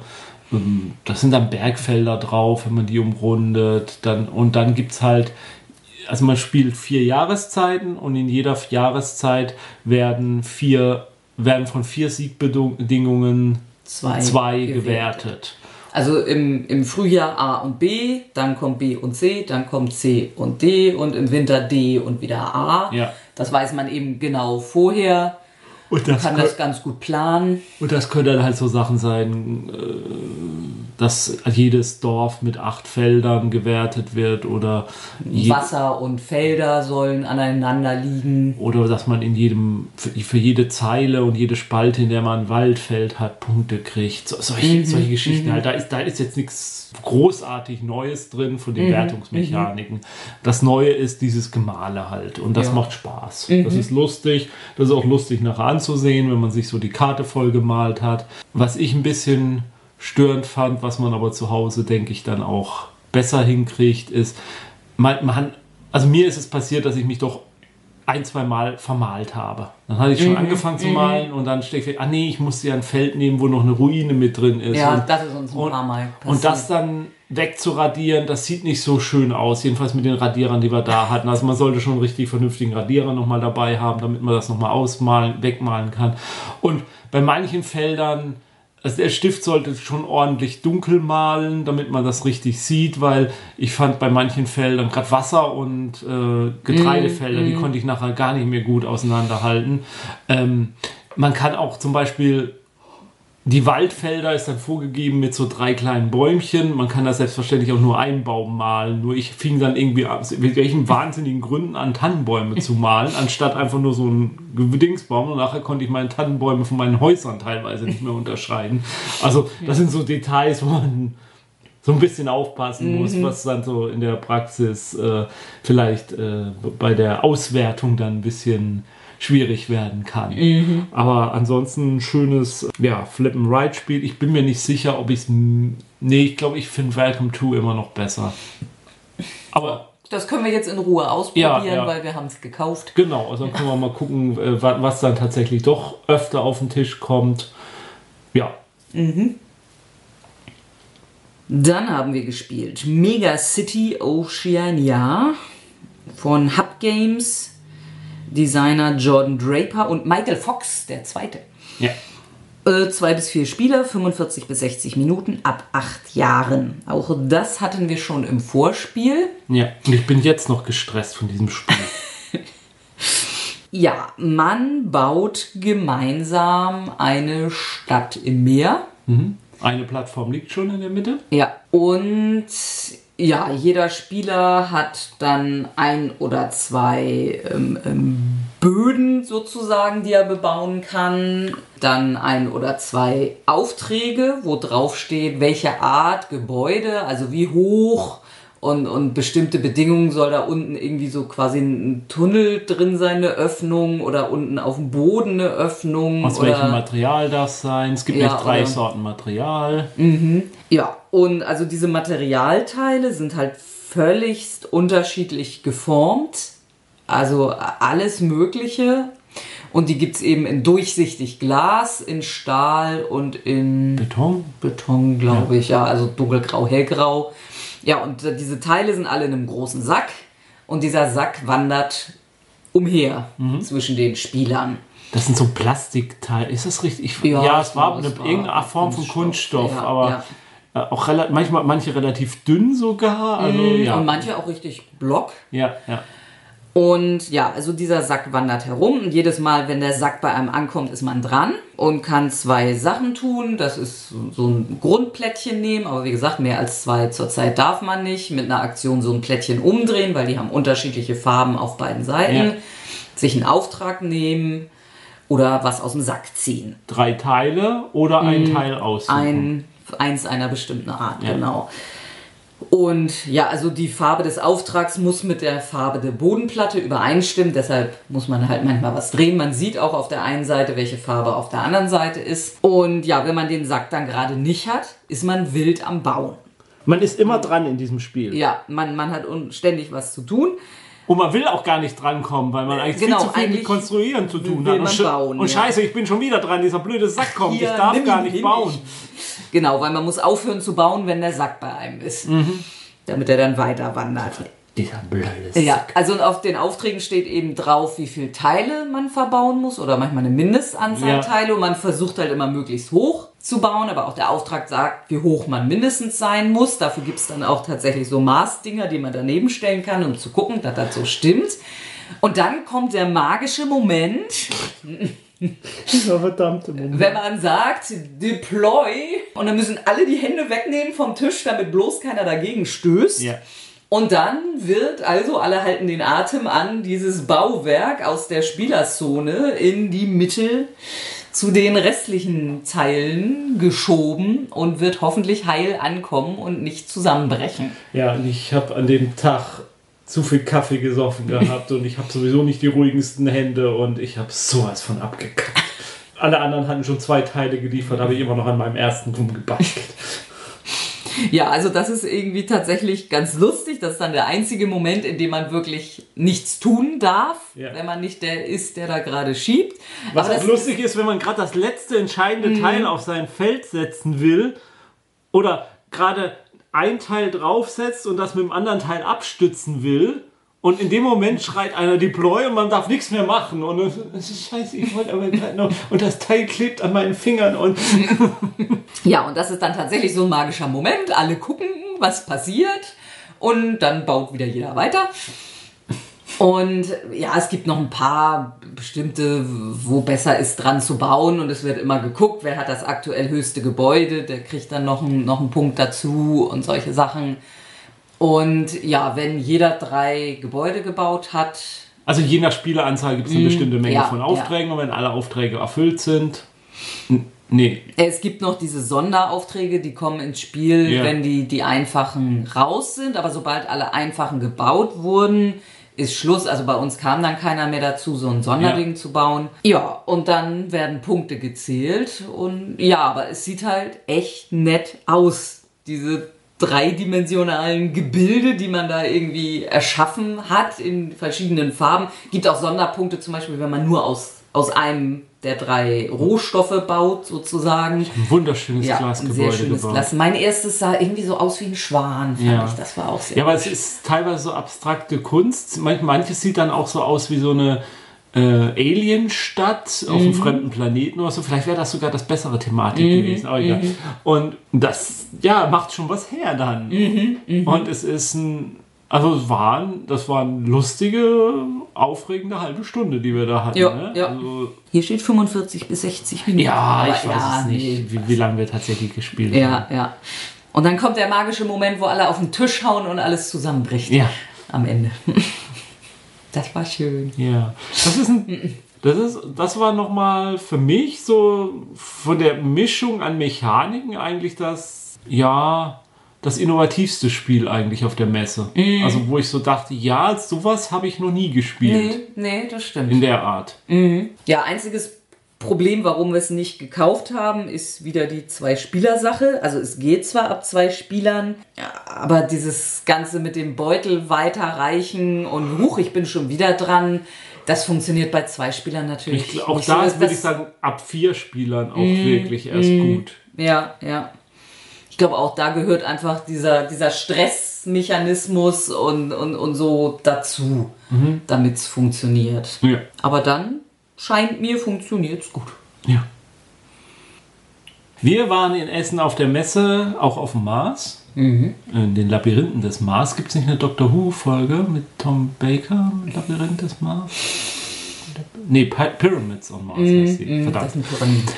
Ähm, Das sind dann Bergfelder drauf, wenn man die umrundet. Dann, und dann gibt es halt, also man spielt vier Jahreszeiten und in jeder Jahreszeit werden vier, werden von vier Siegbedingungen Zwei, zwei gewertet. gewertet. Also im, im Frühjahr A und B, dann kommt B und C, dann kommt C und D und im Winter D und wieder A. Ja. Das weiß man eben genau vorher, Und das, kann das ganz gut planen. Und das können dann halt so Sachen sein, äh, dass jedes Dorf mit acht Feldern gewertet wird oder, Wasser und Felder sollen aneinander liegen. oder dass man in jedem, für, jede Zeile und jede Spalte, in der man ein Waldfeld hat, Punkte kriegt. So, solche, solche Geschichten halt. Da ist, da ist jetzt nichts großartig Neues drin von den Wertungsmechaniken. Das Neue ist dieses Gemale halt und das Ja. macht Spaß. Das ist lustig. Das ist auch lustig nachher anzusehen, wenn man sich so die Karte voll gemalt hat. Was ich ein bisschen störend fand, was man aber zu Hause, denke ich, dann auch besser hinkriegt, ist, man, man, also mir ist es passiert, dass ich mich doch ein, zwei Mal vermalt habe. Dann hatte ich schon angefangen zu malen und dann stehe ich, fest, ah nee, ich musste ja ein Feld nehmen, wo noch eine Ruine mit drin ist. Ja, und, das ist uns ein und, paar Mal passiert. und das dann wegzuradieren, das sieht nicht so schön aus, jedenfalls mit den Radierern, die wir da hatten. Also man sollte schon richtig vernünftigen Radierer nochmal dabei haben, damit man das nochmal ausmalen, wegmalen kann. Und bei manchen Feldern, also der Stift sollte schon ordentlich dunkel malen, damit man das richtig sieht, weil ich fand bei manchen Feldern, gerade Wasser- und äh, Getreidefelder, die konnte ich nachher gar nicht mehr gut auseinanderhalten. Ähm, man kann auch zum Beispiel die Waldfelder ist dann vorgegeben mit so drei kleinen Bäumchen. Man kann da selbstverständlich auch nur einen Baum malen. Nur ich fing dann irgendwie ab, mit welchen wahnsinnigen Gründen an, Tannenbäume zu malen, anstatt einfach nur so einen Dingsbaum. Und nachher konnte ich meine Tannenbäume von meinen Häusern teilweise nicht mehr unterscheiden. Also das sind so Details, wo man so ein bisschen aufpassen muss, was dann so in der Praxis äh, vielleicht äh, bei der Auswertung dann ein bisschen schwierig werden kann. Aber ansonsten ein schönes ja, Flip-and-Ride-Spiel. Ich bin mir nicht sicher, ob ich es... Nee, ich glaube, ich finde Welcome to immer noch besser. Aber Das können wir jetzt in Ruhe ausprobieren, Ja, ja. weil wir haben es gekauft. genau, also dann können wir mal gucken, äh, wa- was dann tatsächlich doch öfter auf den Tisch kommt. Ja, Dann haben wir gespielt Mega City Oceania von Hub Games, Designer Jordan Draper und Michael Fox, der zweite. ja. Äh, zwei bis vier Spieler, 45 bis 60 Minuten, ab acht Jahren. Auch das hatten wir schon im Vorspiel. Ja, und ich bin jetzt noch gestresst von diesem Spiel. Ja, man baut gemeinsam eine Stadt im Meer. Eine Plattform liegt schon in der Mitte. Ja, und ja, jeder Spieler hat dann ein oder zwei ähm, ähm, Böden sozusagen, die er bebauen kann. Dann ein oder zwei Aufträge, wo drauf steht, welche Art Gebäude, also wie hoch und, und bestimmte Bedingungen soll da unten irgendwie so quasi ein Tunnel drin sein, eine Öffnung oder unten auf dem Boden eine Öffnung. Aus oder welchem Material das sein? Es gibt Ja, nicht drei oder- Sorten Material. Ja, und also diese Materialteile sind halt völligst unterschiedlich geformt. Also alles Mögliche. Und die gibt's eben in durchsichtig Glas, in Stahl und in Beton. Beton, glaube ich. Ja, also dunkelgrau, hellgrau. Ja, und diese Teile sind alle in einem großen Sack. Und dieser Sack wandert umher zwischen den Spielern. Das sind so Plastikteile. Ist das richtig? Ich, Ja, ja, es war eine es war irgendeine Form von Kunststoff. Kunststoff, Ja, aber äh, auch manchmal manche relativ dünn sogar. Also, ja. Und manche auch richtig block. ja, ja. Und ja, also dieser Sack wandert herum und jedes Mal, wenn der Sack bei einem ankommt, ist man dran und kann zwei Sachen tun. Das ist so ein Grundplättchen nehmen, aber wie gesagt, mehr als zwei zurzeit darf man nicht. Mit einer Aktion so ein Plättchen umdrehen, weil die haben unterschiedliche Farben auf beiden Seiten. Ja. Sich einen Auftrag nehmen oder was aus dem Sack ziehen. Drei Teile oder ein mm, Teil aussuchen? Ein, eins einer bestimmten Art, ja. genau. Und ja, also die Farbe des Auftrags muss mit der Farbe der Bodenplatte übereinstimmen. Deshalb muss man halt manchmal was drehen. Man sieht auch auf der einen Seite, welche Farbe auf der anderen Seite ist. Und ja, wenn man den Sack dann gerade nicht hat, ist man wild am Bauen. Man ist immer dran in diesem Spiel. Ja, man, man hat ständig was zu tun. Und man will auch gar nicht drankommen, weil man eigentlich genau, viel zu viel mit Konstruieren zu tun hat. Und, bauen, und ja. scheiße, ich bin schon wieder dran, dieser blöde Sack kommt, Hier, ich darf gar nicht bauen. Genau, weil man muss aufhören zu bauen, wenn der Sack bei einem ist. Mhm. Damit er dann weiter wandert. Dieser blöde Sack. Ja, also auf den Aufträgen steht eben drauf, wie viele Teile man verbauen muss oder manchmal eine Mindestanzahl ja. Teile und man versucht halt immer möglichst hoch zu bauen, aber auch der Auftrag sagt, wie hoch man mindestens sein muss. Dafür gibt es dann auch tatsächlich so Maßdinger, die man daneben stellen kann, um zu gucken, dass das so stimmt. Und dann kommt der magische Moment. Dieser verdammte Moment. Wenn man sagt, deploy, und dann müssen alle die Hände wegnehmen vom Tisch, damit bloß keiner dagegen stößt. Ja. Und dann wird, also alle halten den Atem an, dieses Bauwerk aus der Spielerzone in die Mitte zu den restlichen Zeilen geschoben und wird hoffentlich heil ankommen und nicht zusammenbrechen. Ja, und ich habe an dem Tag zu viel Kaffee gesoffen gehabt und ich habe sowieso nicht die ruhigsten Hände und ich habe sowas von abgekackt. Alle anderen hatten schon zwei Teile geliefert, habe ich immer noch an meinem ersten rumgebastelt. Ja, also das ist irgendwie tatsächlich ganz lustig. Das ist dann der einzige Moment, in dem man wirklich nichts tun darf, ja. wenn man nicht der ist, der da gerade schiebt. Was auch lustig ist, wenn man gerade das letzte entscheidende mhm. Teil auf sein Feld setzen will oder gerade ein Teil draufsetzt und das mit dem anderen Teil abstützen will. Und in dem Moment schreit einer Deploy und man darf nichts mehr machen. Und das ist scheiße, ich wollte aber gerade noch. Und das Teil klebt an meinen Fingern. Und ja, und das ist dann tatsächlich so ein magischer Moment. Alle gucken, was passiert. Und dann baut wieder jeder weiter. Und ja, es gibt noch ein paar bestimmte, wo besser ist dran zu bauen und es wird immer geguckt, wer hat das aktuell höchste Gebäude, der kriegt dann noch, ein, noch einen Punkt dazu und solche Sachen. Und ja, wenn jeder drei Gebäude gebaut hat. Also je nach Spieleranzahl gibt es eine mm, bestimmte Menge ja, von Aufträgen ja. und wenn alle Aufträge erfüllt sind. Nee. Es gibt noch diese Sonderaufträge, die kommen ins Spiel, ja. wenn die, die einfachen raus sind. Aber sobald alle einfachen gebaut wurden, ist Schluss. Also bei uns kam dann keiner mehr dazu, so ein Sonderding ja. zu bauen. Ja, und dann werden Punkte gezählt. Und ja, aber es sieht halt echt nett aus. Diese dreidimensionalen Gebilde, die man da irgendwie erschaffen hat in verschiedenen Farben. Gibt auch Sonderpunkte, zum Beispiel, wenn man nur aus, aus einem der drei Rohstoffe baut, sozusagen. Ein wunderschönes ja, Glasgebäude. Ein sehr schönes gebaut. Glas. Mein erstes sah irgendwie so aus wie ein Schwan, fand ja. ich. Das war auch sehr Ja, aber es ist teilweise so abstrakte Kunst. Manches sieht dann auch so aus wie so eine äh, Alienstadt auf einem mhm. fremden Planeten oder so. Vielleicht wäre das sogar das bessere Thematik mhm. gewesen. Aber egal. Mhm. Und das, ja, macht schon was her dann. Mhm. Mhm. Und es ist ein also es waren, das waren lustige, aufregende halbe Stunde, die wir da hatten. Ja, ne? ja. Also, Hier steht 45 bis 60 Minuten. Ja, ich weiß ja, es nicht, nee. wie, wie lange wir tatsächlich gespielt ja, haben. Ja, ja. Und dann kommt der magische Moment, wo alle auf den Tisch hauen und alles zusammenbricht. Ja. Am Ende. Das war schön. Ja. Das ist ein, das ist, das war nochmal für mich so von der Mischung an Mechaniken eigentlich das, ja, das innovativste Spiel eigentlich auf der Messe. Mhm. Also wo ich so dachte, ja, sowas habe ich noch nie gespielt. Nee, nee, das stimmt. In der Art. Mhm. Ja, einziges Problem, warum wir es nicht gekauft haben, ist wieder die Zwei-Spieler-Sache. Also es geht zwar ab zwei Spielern, aber dieses Ganze mit dem Beutel weiterreichen und huch, ich bin schon wieder dran, das funktioniert bei zwei Spielern natürlich. Ich, auch da so, würde ich sagen, ab vier Spielern auch mm, wirklich erst mm, gut. Ja, ja ich glaube auch da gehört einfach dieser, dieser Stressmechanismus und, und, und so dazu, mhm. damit es funktioniert. Ja. Aber dann scheint mir funktioniert es gut. Ja. Wir waren in Essen auf der Messe, auch auf dem Mars. In den Labyrinthen des Mars. Gibt es nicht eine Doctor Who-Folge mit Tom Baker? Labyrinth des Mars? Nee, Py Pyramids on Mars heißt die. Das Verdammt.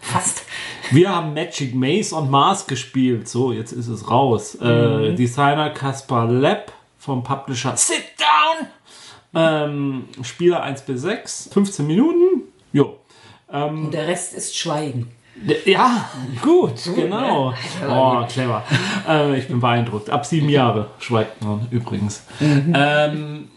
Fast. Wir haben Magic Maze on Mars gespielt. So, jetzt ist es raus. Äh, Designer Kaspar Lepp vom Publisher Sit Down. Ähm, Spieler 1 bis 6. 15 Minuten. Jo. Und der Rest ist Schweigen. Ja, gut, genau. ne? Oh, clever. äh, ich bin beeindruckt. Ab sieben Jahre schweigt man übrigens. Ähm,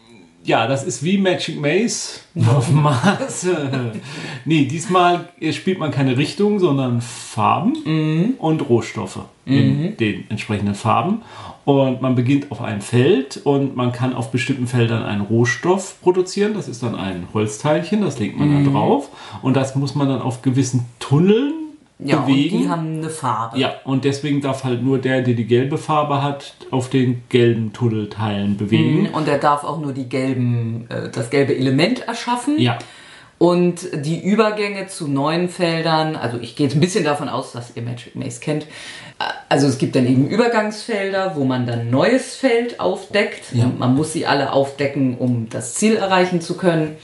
ja, das ist wie Magic Maze auf dem Mars. nee, diesmal spielt man keine Richtung, sondern Farben und Rohstoffe in den entsprechenden Farben. Und man beginnt auf einem Feld und man kann auf bestimmten Feldern einen Rohstoff produzieren. Das ist dann ein Holzteilchen, das legt man dann drauf. Und das muss man dann auf gewissen Tunneln Ja, bewegen. und die haben eine Farbe. Ja, und deswegen darf halt nur der, der die gelbe Farbe hat, auf den gelben Tunnelteilen bewegen. Und er darf auch nur die gelben, äh, das gelbe Element erschaffen. Ja, Und die Übergänge zu neuen Feldern, also ich gehe jetzt ein bisschen davon aus, dass ihr Magic Maze kennt. Also es gibt dann eben Übergangsfelder, wo man dann ein neues Feld aufdeckt. Ja. Man muss sie alle aufdecken, um das Ziel erreichen zu können.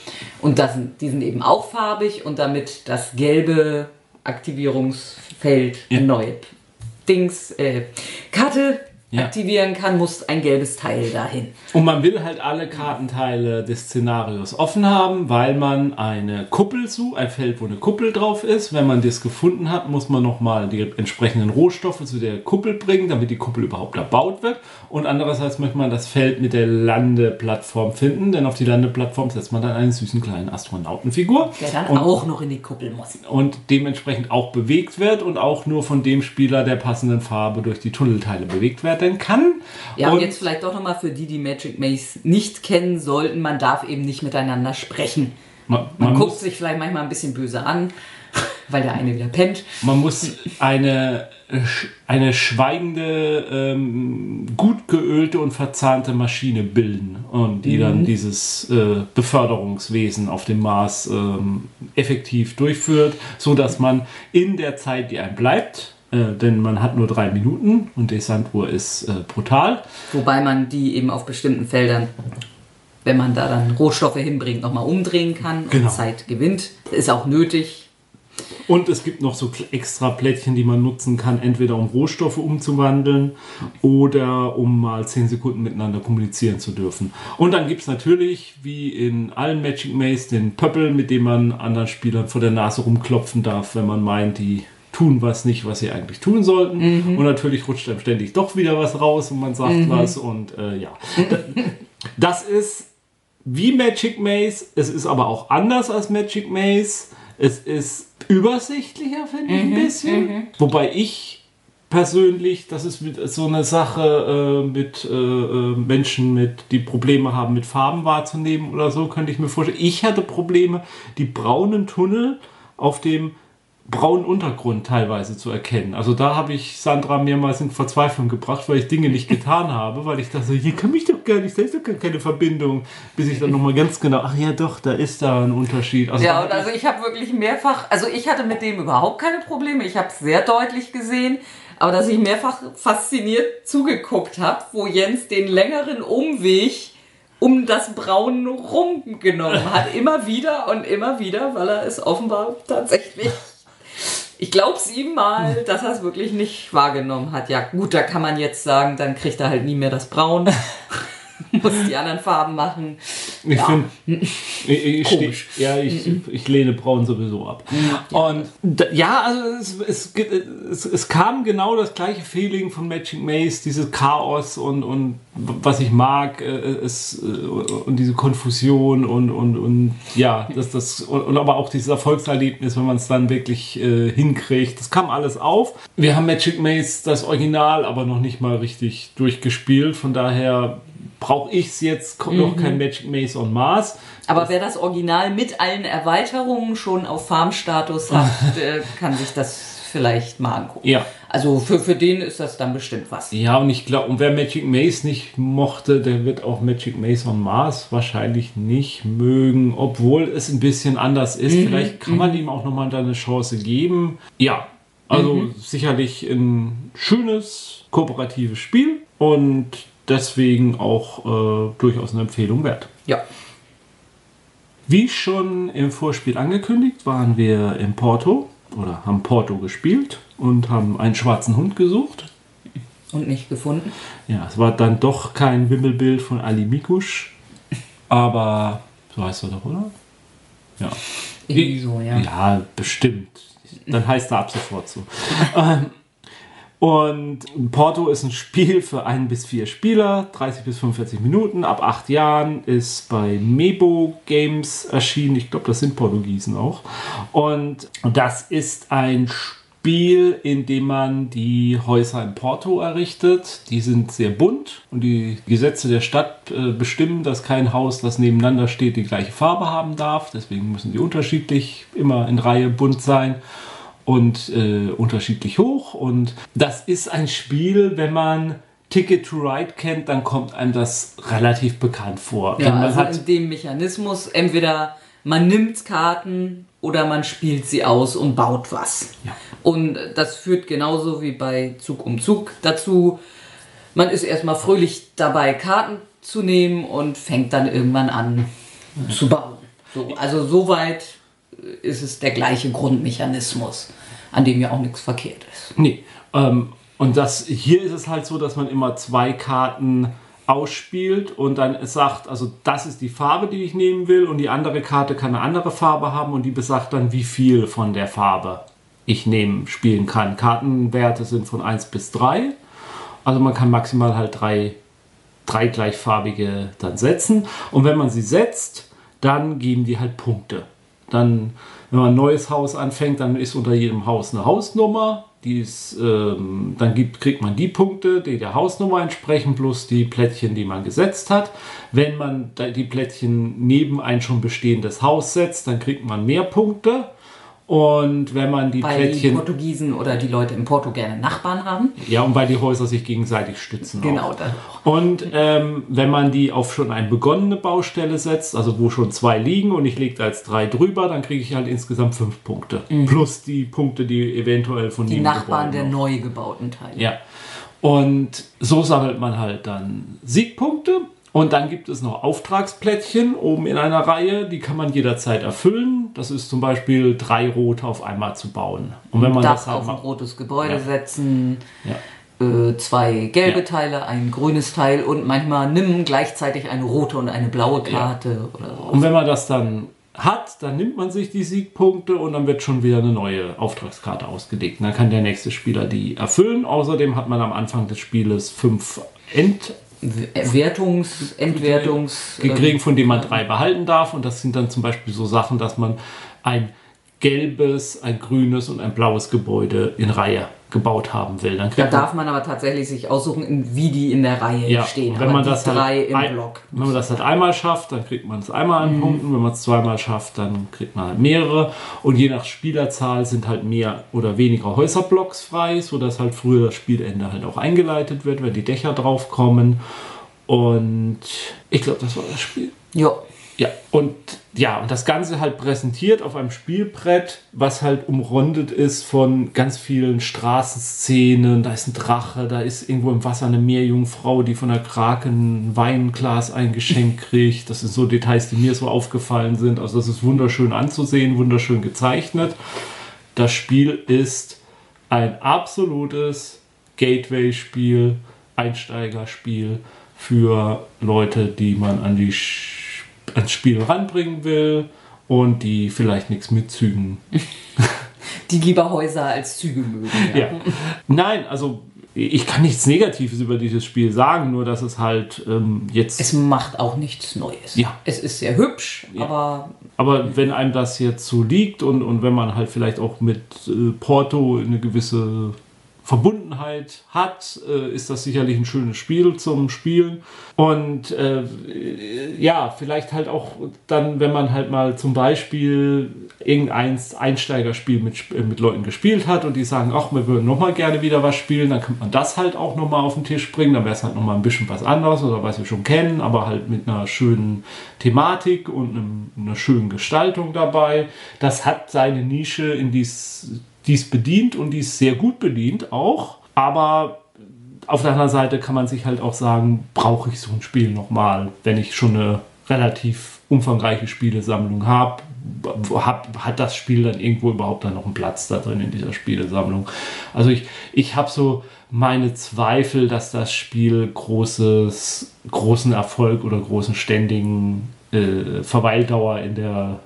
Und das, sind- die sind eben auch farbig und damit das gelbe Aktivierungsfeld Ja. neue Dings, äh, Karte Ja. aktivieren kann, muss ein gelbes Teil dahin. und man will halt alle Kartenteile des Szenarios offen haben, weil man eine Kuppel sucht, ein Feld, wo eine Kuppel drauf ist. Wenn man das gefunden hat, muss man nochmal die entsprechenden Rohstoffe zu der Kuppel bringen, damit die Kuppel überhaupt erbaut wird. Und andererseits möchte man das Feld mit der Landeplattform finden, denn auf die Landeplattform setzt man dann einen süßen kleinen Astronautenfigur. Der dann Und- auch noch in die Kuppel muss. und dementsprechend auch bewegt wird und auch nur von dem Spieler der passenden Farbe durch die Tunnelteile bewegt werden kann. Ja, und, jetzt vielleicht doch nochmal für die, die Magic Maze nicht kennen sollten, man darf eben nicht miteinander sprechen. man, Man, man, guckt sich vielleicht manchmal ein bisschen böse an, weil der eine wieder pennt. man muss eine, äh, eine schweigende, ähm, gut geölte und verzahnte Maschine bilden und die dann dieses äh, Beförderungswesen auf dem Mars ähm, effektiv durchführt, so dass man in der Zeit, die einem bleibt, äh, denn man hat nur drei Minuten und die Sanduhr ist äh, brutal, Wobei man die eben auf bestimmten Feldern, wenn man da dann Rohstoffe hinbringt, nochmal umdrehen kann Genau. und Zeit gewinnt. Ist auch nötig. Und es gibt noch so extra Plättchen, die man nutzen kann, entweder um Rohstoffe umzuwandeln oder um mal 10 Sekunden miteinander kommunizieren zu dürfen. Und dann gibt es natürlich, wie in allen Magic Maze, den Pöppel, mit dem man anderen Spielern vor der Nase rumklopfen darf, wenn man meint, die tun was nicht, was sie eigentlich tun sollten. Und natürlich rutscht dann ständig doch wieder was raus und man sagt was. Und äh, ja, Da- das ist wie Magic Maze. Es ist aber auch anders als Magic Maze. Es ist übersichtlicher, finde ich ein bisschen. Wobei ich persönlich, das ist so eine Sache äh, mit äh, äh, Menschen, mit, die Probleme haben, mit Farben wahrzunehmen oder so, könnte ich mir vorstellen. Ich hatte Probleme, die braunen Tunnel auf dem braunen Untergrund teilweise zu erkennen. Also da habe ich Sandra mehrmals in Verzweiflung gebracht, weil ich Dinge nicht getan habe, weil ich dachte, hier kann mich doch gar nicht, da ist doch gar keine Verbindung. Bis ich dann nochmal ganz genau, ach ja doch, da ist da ein Unterschied. Also Ja, und also ich habe wirklich mehrfach, also ich hatte mit dem überhaupt keine Probleme. Ich habe es sehr deutlich gesehen, aber dass ich mehrfach fasziniert zugeguckt habe, wo Jens den längeren Umweg um das Braun rumgenommen hat. Immer wieder und immer wieder, weil er es offenbar tatsächlich. Ich glaub's ihm mal, dass er es wirklich nicht wahrgenommen hat. Ja, gut, da kann man jetzt sagen, dann kriegt er halt nie mehr das Braun. Muss die anderen Farben machen. Ich Ja. finde, ich, ich, ja, ich, ich lehne Braun sowieso ab. Und da, ja, also es, es, es, es kam genau das gleiche Feeling von Magic Maze, dieses Chaos und, und was ich mag, äh, es, äh, und diese Konfusion und, und, und ja, das, das, und, und aber auch dieses Erfolgserlebnis, wenn man es dann wirklich äh, hinkriegt, das kam alles auf. Wir haben Magic Maze, das Original, aber noch nicht mal richtig durchgespielt, von daher brauche ich es jetzt, kommt noch kein Magic Maze on Mars. Aber wer das Original mit allen Erweiterungen schon auf Farmstatus hat, äh, kann sich das vielleicht mal angucken. Ja. Also für, für den ist das dann bestimmt was. Ja, und ich glaube, und wer Magic Maze nicht mochte, der wird auch Magic Maze on Mars wahrscheinlich nicht mögen, obwohl es ein bisschen anders ist. Vielleicht kann man ihm auch nochmal eine Chance geben. Ja, Also mhm. sicherlich ein schönes, kooperatives Spiel und deswegen auch äh, durchaus eine Empfehlung wert. Ja. Wie schon im Vorspiel angekündigt, waren wir in Porto oder haben Porto gespielt und haben einen schwarzen Hund gesucht. Und nicht gefunden. Ja, es war dann doch kein Wimmelbild von Ali Mikusch, aber so heißt er doch, oder? Ja. Irgendwie so, ja. Ja, bestimmt. Dann heißt er ab sofort so. ähm, und Porto ist ein Spiel für ein bis vier Spieler, 30 bis 45 Minuten, ab acht Jahren, ist bei Mebo Games erschienen. Ich glaube, das sind Portugiesen auch. Und das ist ein Spiel, in dem man die Häuser in Porto errichtet. Die sind sehr bunt und die Gesetze der Stadt äh, bestimmen, dass kein Haus, das nebeneinander steht, die gleiche Farbe haben darf. Deswegen müssen die unterschiedlich immer in Reihe bunt sein und äh, unterschiedlich hoch. Und das ist ein Spiel, wenn man Ticket to Ride kennt, dann kommt einem das relativ bekannt vor. Ja, also in dem Mechanismus, entweder man nimmt Karten oder man spielt sie aus und baut was. Ja. Und das führt genauso wie bei Zug um Zug dazu, man ist erstmal fröhlich dabei, Karten zu nehmen und fängt dann irgendwann an ja. zu bauen. So, also soweit ist es der gleiche Grundmechanismus, an dem ja auch nichts verkehrt ist. Nee. Ähm, und das, hier ist es halt so, dass man immer zwei Karten ausspielt und dann sagt, also das ist die Farbe, die ich nehmen will und die andere Karte kann eine andere Farbe haben und die besagt dann, wie viel von der Farbe ich nehmen, spielen kann. Kartenwerte sind von 1 bis 3. Also man kann maximal halt drei, drei gleichfarbige dann setzen. Und wenn man sie setzt, dann geben die halt Punkte. Dann, wenn man ein neues Haus anfängt, dann ist unter jedem Haus eine Hausnummer. Die ist, ähm, dann gibt, kriegt man die Punkte, die der Hausnummer entsprechen, plus die Plättchen, die man gesetzt hat. Wenn man die Plättchen neben ein schon bestehendes Haus setzt, dann kriegt man mehr Punkte. Und wenn man die weil Plättchen. die Portugiesen oder die Leute in Porto gerne Nachbarn haben. Ja, und weil die Häuser sich gegenseitig stützen. Genau. Auch. Und ähm, wenn man die auf schon eine begonnene Baustelle setzt, also wo schon zwei liegen und ich lege da jetzt drei drüber, dann kriege ich halt insgesamt fünf Punkte. Mhm. Plus die Punkte, die eventuell von die Nachbarn der neu gebauten Teile. Ja. Und so sammelt man halt dann Siegpunkte und dann gibt es noch Auftragsplättchen oben in einer Reihe, die kann man jederzeit erfüllen. Das ist zum Beispiel drei rote auf einmal zu bauen. Und wenn man Dach das halt auf ein rotes Gebäude ja. setzen, ja. äh, zwei gelbe ja. Teile, ein grünes Teil und manchmal nimm gleichzeitig eine rote und eine blaue Karte. Oder Und wenn man das dann hat, dann nimmt man sich die Siegpunkte und dann wird schon wieder eine neue Auftragskarte ausgelegt. dann kann der nächste Spieler die erfüllen. Außerdem hat man am Anfang des Spieles fünf End Wertungs-, Entwertungs-. Gekriegt, von dem man drei behalten darf. Und das sind dann zum Beispiel so Sachen, dass man ein gelbes, ein grünes und ein blaues Gebäude in Reihe gebaut haben will. Dann da darf man aber tatsächlich sich aussuchen, wie die in der Reihe ja, stehen. Wenn man das halt ein, Wenn man das halt einmal schafft, dann kriegt man es einmal an mhm. Punkten. Wenn man es zweimal schafft, dann kriegt man halt mehrere. Und je nach Spielerzahl sind halt mehr oder weniger Häuserblocks frei, sodass halt früher das Spielende halt auch eingeleitet wird, wenn die Dächer draufkommen. Und ich glaube, das war das Spiel. Ja. Ja, und ja, und das Ganze halt präsentiert auf einem Spielbrett, was halt umrundet ist von ganz vielen Straßenszenen. Da ist ein Drache, da ist irgendwo im Wasser eine Meerjungfrau, die von der Kraken ein Weinglas eingeschenkt kriegt. Das sind so Details, die mir so aufgefallen sind. Also das ist wunderschön anzusehen, wunderschön gezeichnet. Das Spiel ist ein absolutes Gateway-Spiel, Einsteigerspiel für Leute, die man an die ans Spiel ranbringen will und die vielleicht nichts mit Zügen. die lieber Häuser als Züge mögen. Ja. ja. Nein, also ich kann nichts Negatives über dieses Spiel sagen, nur dass es halt ähm, jetzt. Es macht auch nichts Neues. Ja. Es ist sehr hübsch, ja. aber. Aber wenn einem das jetzt so liegt und, und wenn man halt vielleicht auch mit äh, Porto eine gewisse Verbundenheit hat, äh, ist das sicherlich ein schönes Spiel zum Spielen. Und äh, ja, vielleicht halt auch dann, wenn man halt mal zum Beispiel irgendein Einsteigerspiel mit, äh, mit Leuten gespielt hat und die sagen, ach, wir würden nochmal gerne wieder was spielen, dann könnte man das halt auch nochmal auf den Tisch bringen. Dann wäre es halt nochmal ein bisschen was anderes oder was wir schon kennen, aber halt mit einer schönen Thematik und einem, einer schönen Gestaltung dabei. Das hat seine Nische in dies die es bedient und die es sehr gut bedient auch. Aber auf der anderen Seite kann man sich halt auch sagen, brauche ich so ein Spiel nochmal, wenn ich schon eine relativ umfangreiche Spielesammlung habe, hat, hat das Spiel dann irgendwo überhaupt dann noch einen Platz da drin in dieser Spielesammlung. Also ich, ich habe so meine Zweifel, dass das Spiel großes, großen Erfolg oder großen ständigen äh, Verweildauer in der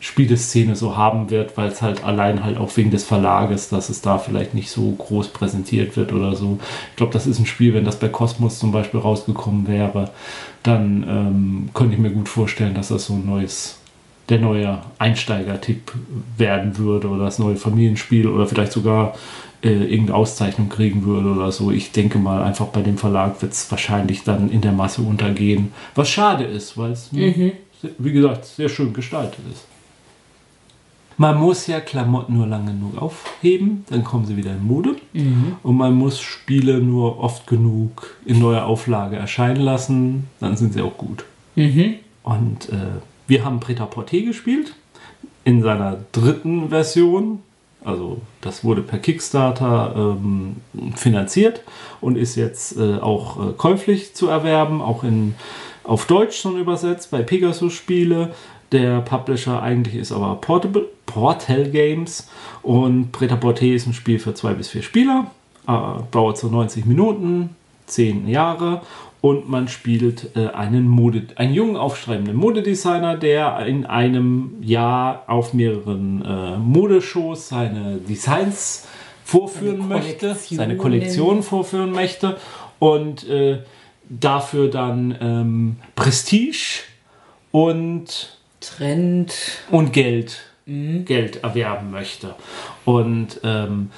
Spieleszene so haben wird, weil es halt allein halt auch wegen des Verlages, dass es da vielleicht nicht so groß präsentiert wird oder so. Ich glaube, das ist ein Spiel, wenn das bei Cosmos zum Beispiel rausgekommen wäre, dann ähm, könnte ich mir gut vorstellen, dass das so ein neues, der neue Einsteiger-Tipp werden würde oder das neue Familienspiel oder vielleicht sogar äh, irgendeine Auszeichnung kriegen würde oder so. Ich denke mal, einfach bei dem Verlag wird es wahrscheinlich dann in der Masse untergehen, was schade ist, weil es, mhm. wie gesagt, sehr schön gestaltet ist. Man muss ja Klamotten nur lange genug aufheben, dann kommen sie wieder in Mode. Mhm. Und man muss Spiele nur oft genug in neuer Auflage erscheinen lassen, dann sind sie auch gut. Mhm. Und äh, wir haben Preta Porte gespielt in seiner dritten Version. Also das wurde per Kickstarter ähm, finanziert und ist jetzt äh, auch äh, käuflich zu erwerben, auch in, auf Deutsch schon übersetzt bei Pegasus Spiele. Der Publisher eigentlich ist aber Portable, Portal Games. Und Preta Porte ist ein Spiel für zwei bis vier Spieler, äh, dauert so 90 Minuten, 10 Jahre. Und man spielt äh, einen, Mode, einen jungen, aufstrebenden Modedesigner, der in einem Jahr auf mehreren äh, Modeshows seine Designs vorführen seine möchte, seine Kollektion vorführen möchte. Und äh, dafür dann ähm, Prestige und Trend und Geld, mhm. Geld erwerben möchte. Und ähm,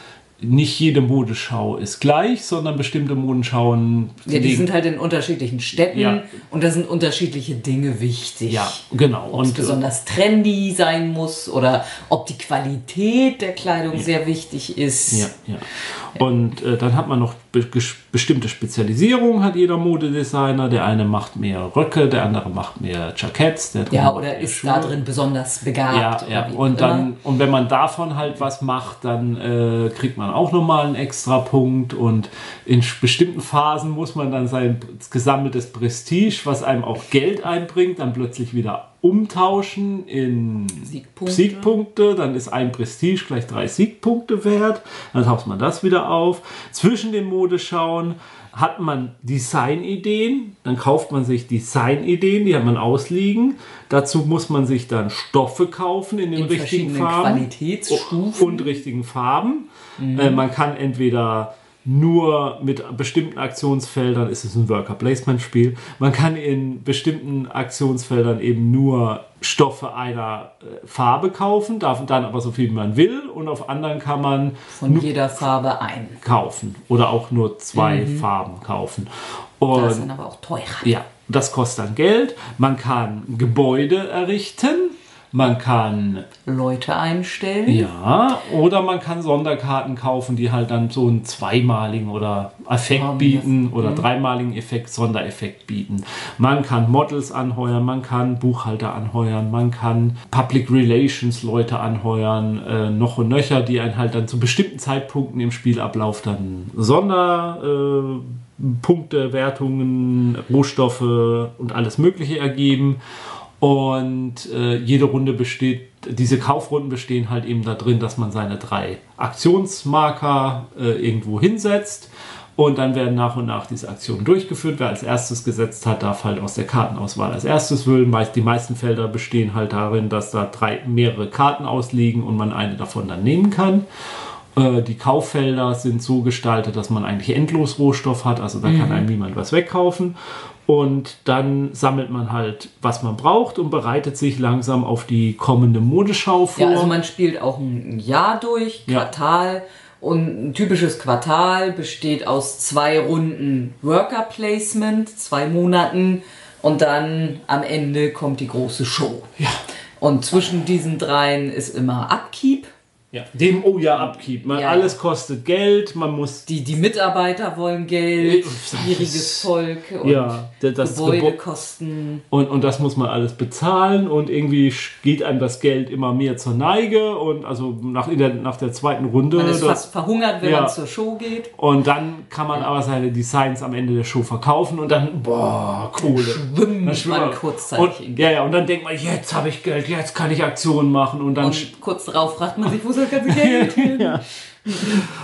nicht jede Modeschau ist gleich, sondern bestimmte Modenschauen. Ja, die sind halt in unterschiedlichen Städten ja. und da sind unterschiedliche Dinge wichtig. Ja, genau. Ob es äh, besonders trendy sein muss oder ob die Qualität der Kleidung ja. sehr wichtig ist. Ja, ja. Und äh, dann hat man noch be bestimmte Spezialisierungen, hat jeder Modedesigner. Der eine macht mehr Röcke, der andere macht mehr Jacketts. Der ja, oder ist Schuhe. da drin besonders begabt. Ja, ja. Und, dann, und wenn man davon halt was macht, dann äh, kriegt man auch nochmal einen extra Punkt. Und in bestimmten Phasen muss man dann sein gesammeltes Prestige, was einem auch Geld einbringt, dann plötzlich wieder umtauschen in Siegpunkte. Siegpunkte. Dann ist ein Prestige gleich drei Siegpunkte wert. Dann tauscht man das wieder auf. Zwischen den Modeschauen hat man Designideen, dann kauft man sich Designideen, die hat man ausliegen. Dazu muss man sich dann Stoffe kaufen in den in richtigen Farben Qualitätsstufen. und richtigen Farben. Mhm. Äh, man kann entweder nur mit bestimmten Aktionsfeldern ist es ein Worker Placement Spiel. Man kann in bestimmten Aktionsfeldern eben nur Stoffe einer äh, Farbe kaufen, darf dann aber so viel wie man will und auf anderen kann man von jeder Farbe ein kaufen oder auch nur zwei mhm. Farben kaufen. Und das ist dann aber auch teurer. Ja, das kostet dann Geld. Man kann Gebäude errichten man kann Leute einstellen. Ja, oder man kann Sonderkarten kaufen, die halt dann so einen zweimaligen oder Effekt oh, bieten oder mhm. dreimaligen Effekt, Sondereffekt bieten. Man kann Models anheuern, man kann Buchhalter anheuern, man kann Public Relations Leute anheuern, äh, noch und nöcher, die einen halt dann zu bestimmten Zeitpunkten im Spielablauf dann Sonderpunkte, Äh, Wertungen, Rohstoffe und alles Mögliche ergeben. Und äh, jede Runde besteht, diese Kaufrunden bestehen halt eben da drin, dass man seine drei Aktionsmarker äh, irgendwo hinsetzt. Und dann werden nach und nach diese Aktionen durchgeführt. Wer als erstes gesetzt hat, darf halt aus der Kartenauswahl als erstes wählen. Die meisten Felder bestehen halt darin, dass da drei, mehrere Karten ausliegen und man eine davon dann nehmen kann. Äh, die Kauffelder sind so gestaltet, dass man eigentlich endlos Rohstoff hat. Also da mhm. kann einem niemand was wegkaufen. Und dann sammelt man halt, was man braucht und bereitet sich langsam auf die kommende Modeschau vor. Ja, also man spielt auch ein Jahr durch, Quartal. Ja. Und ein typisches Quartal besteht aus zwei Runden Worker Placement, zwei Monaten. Und dann am Ende kommt die große Show. Ja. Und zwischen diesen dreien ist immer Upkeep. Ja. Dem, oh ja, Upkeep. Man, Ja, alles kostet Geld, man muss. Die, die Mitarbeiter wollen Geld, schwieriges Volk und Ja, das, das Gebäude. Gebäudekosten. Und, und das muss man alles bezahlen und irgendwie geht einem das Geld immer mehr zur Neige und also nach, in der, nach der zweiten Runde. Man ist das- fast verhungert, wenn Ja. man zur Show geht. und dann kann man aber seine Designs am Ende der Show verkaufen und dann, boah, Kohle. Schwimmt Dann schwimmt man. kurzzeitig. Und, ja, ja, und dann denkt man, jetzt habe ich Geld, jetzt kann ich Aktionen machen und dann Und kurz darauf fragt man sich, wo Geld hin? ja.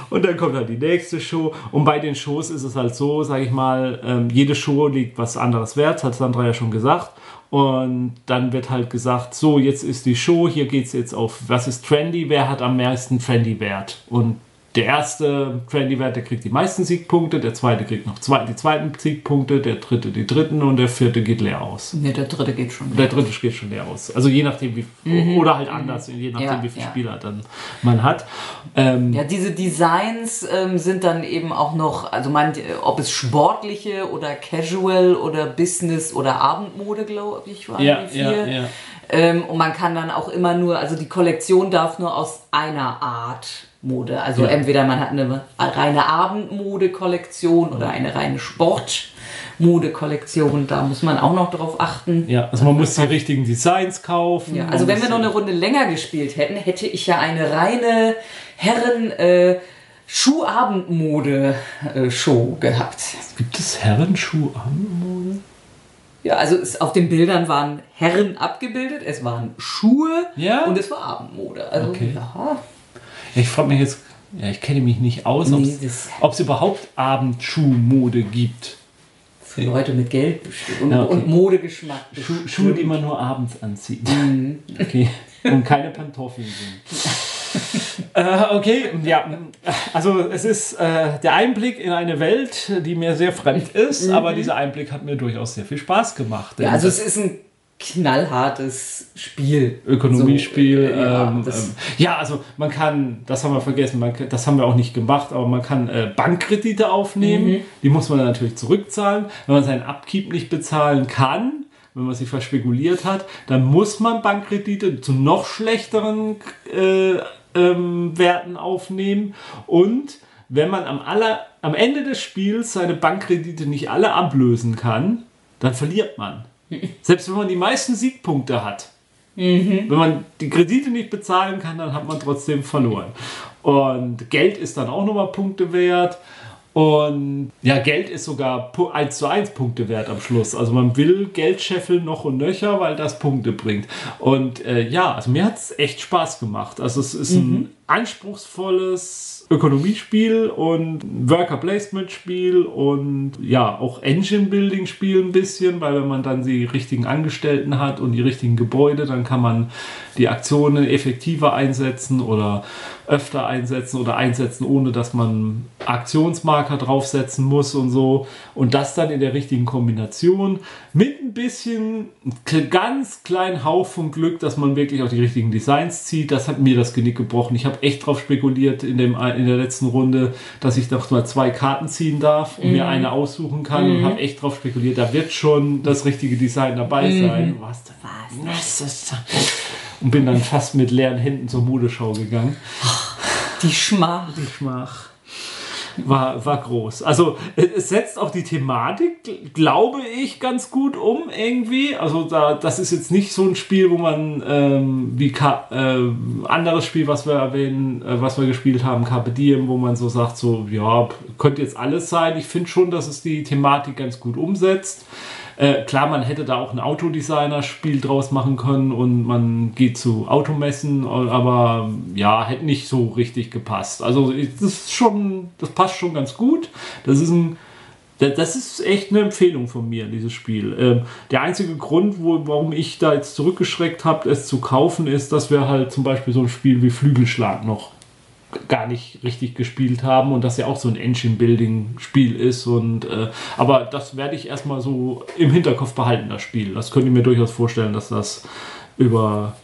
Und dann kommt halt die nächste Show. Und bei den Shows ist es halt so, sage ich mal, ähm, jede Show liegt was anderes wert, hat Sandra ja schon gesagt. Und dann wird halt gesagt, so, jetzt ist die Show, hier geht es jetzt auf, was ist trendy, wer hat am meisten trendy Wert. Und der erste trendy Wert, der kriegt die meisten Siegpunkte, der zweite kriegt noch zwei, die zweiten Siegpunkte, der dritte die dritten und der vierte geht leer aus. Ne, der dritte geht schon. Der dritte geht schon leer aus. Also je nachdem, wie, oder halt anders, je nachdem, Ja, wie viele ja. Spieler dann man hat. Ähm, Ja, diese Designs ähm, sind dann eben auch noch, also man, ob es sportliche oder Casual oder Business oder Abendmode, glaube ich, waren Ja, die vier. ja, ja. Ähm, und man kann dann auch immer nur, also die Kollektion darf nur aus einer Art Mode. Also Ja. entweder man hat eine reine Abendmode-Kollektion oder eine reine Sportmode-Kollektion. Da muss man auch noch drauf achten. Ja, also man muss die richtigen Designs kaufen. Ja, also wenn wir noch eine Runde länger gespielt hätten, hätte ich ja eine reine Herren äh, Schuhabendmode-Show gehabt. Gibt es Herrenschuh-Abendmode? Ja, also es, auf den Bildern waren Herren abgebildet, es waren Schuhe Ja? und es war Abendmode. Also Okay. Ja, ich frage mich jetzt, ja, ich kenne mich nicht aus, Nee, ob es überhaupt Abendschuhmode gibt. für Leute mit Geld und, Ja, okay. und Modegeschmack. Bestimmt. Schuhe, die man nur abends anzieht. Mhm. Okay. Und keine Pantoffeln sind. äh, okay, ja. Also es ist äh, der Einblick in eine Welt, die mir sehr fremd ist, aber dieser Einblick hat mir durchaus sehr viel Spaß gemacht. Mhm. Ja, also es ist ein knallhartes Spiel. Ökonomiespiel. So, äh, ja, ähm, ähm, ja, also man kann, das haben wir vergessen, man, das haben wir auch nicht gemacht, aber man kann äh, Bankkredite aufnehmen. Mhm. Die muss man dann natürlich zurückzahlen. Wenn man seinen Upkeep nicht bezahlen kann, wenn man sich verspekuliert hat, dann muss man Bankkredite zu noch schlechteren äh, ähm, Werten aufnehmen. Und wenn man am, aller, am Ende des Spiels seine Bankkredite nicht alle ablösen kann, dann verliert man. Selbst wenn man die meisten Siegpunkte hat. Wenn man die Kredite nicht bezahlen kann, dann hat man trotzdem verloren. Und Geld ist dann auch nochmal Punkte wert. Und ja, Geld ist sogar pu- 1 zu 1 Punkte wert am Schluss. Also man will Geld scheffeln noch und nöcher, weil das Punkte bringt. Und äh, ja, also mir hat es echt Spaß gemacht. Also es ist ein anspruchsvolles Ökonomiespiel und Worker Placement Spiel und ja, auch Engine Building Spiel ein bisschen, weil wenn man dann die richtigen Angestellten hat und die richtigen Gebäude, dann kann man die Aktionen effektiver einsetzen oder öfter einsetzen oder einsetzen, ohne dass man Aktionsmarker draufsetzen muss und so. Und das dann in der richtigen Kombination mit ein bisschen ganz kleinen Hauch von Glück, dass man wirklich auch die richtigen Designs zieht. Das hat mir das Genick gebrochen. Ich habe echt drauf spekuliert in, dem, in der letzten Runde, dass ich doch mal zwei Karten ziehen darf und mir eine aussuchen kann und habe echt drauf spekuliert, da wird schon das richtige Design dabei sein. Was, was? Und bin dann fast mit leeren Händen zur Modeschau gegangen. Die Schmach. Die Schmach war, war groß. Also es setzt auch die Thematik, gl- glaube ich, ganz gut um irgendwie. Also da, das ist jetzt nicht so ein Spiel, wo man ähm, wie Ka äh, anderes Spiel, was wir erwähnen, äh, was wir gespielt haben, Carpe Diem, wo man so sagt, so ja, könnte jetzt alles sein. Ich finde schon, dass es die Thematik ganz gut umsetzt. Äh, klar, man hätte da auch ein Autodesigner-Spiel draus machen können und man geht zu Automessen, aber ja, hätte nicht so richtig gepasst. Also das ist schon, das passt schon ganz gut. Das ist ein da- das ist echt eine Empfehlung von mir, dieses Spiel. Ähm, der einzige Grund, wo, warum ich da jetzt zurückgeschreckt habe, es zu kaufen, ist, dass wir halt zum Beispiel so ein Spiel wie Flügelschlag noch gar nicht richtig gespielt haben und das ja auch so ein Engine-Building-Spiel ist. Und, äh, aber das werde ich erstmal so im Hinterkopf behalten, das Spiel. Das könnte ich mir durchaus vorstellen, dass das über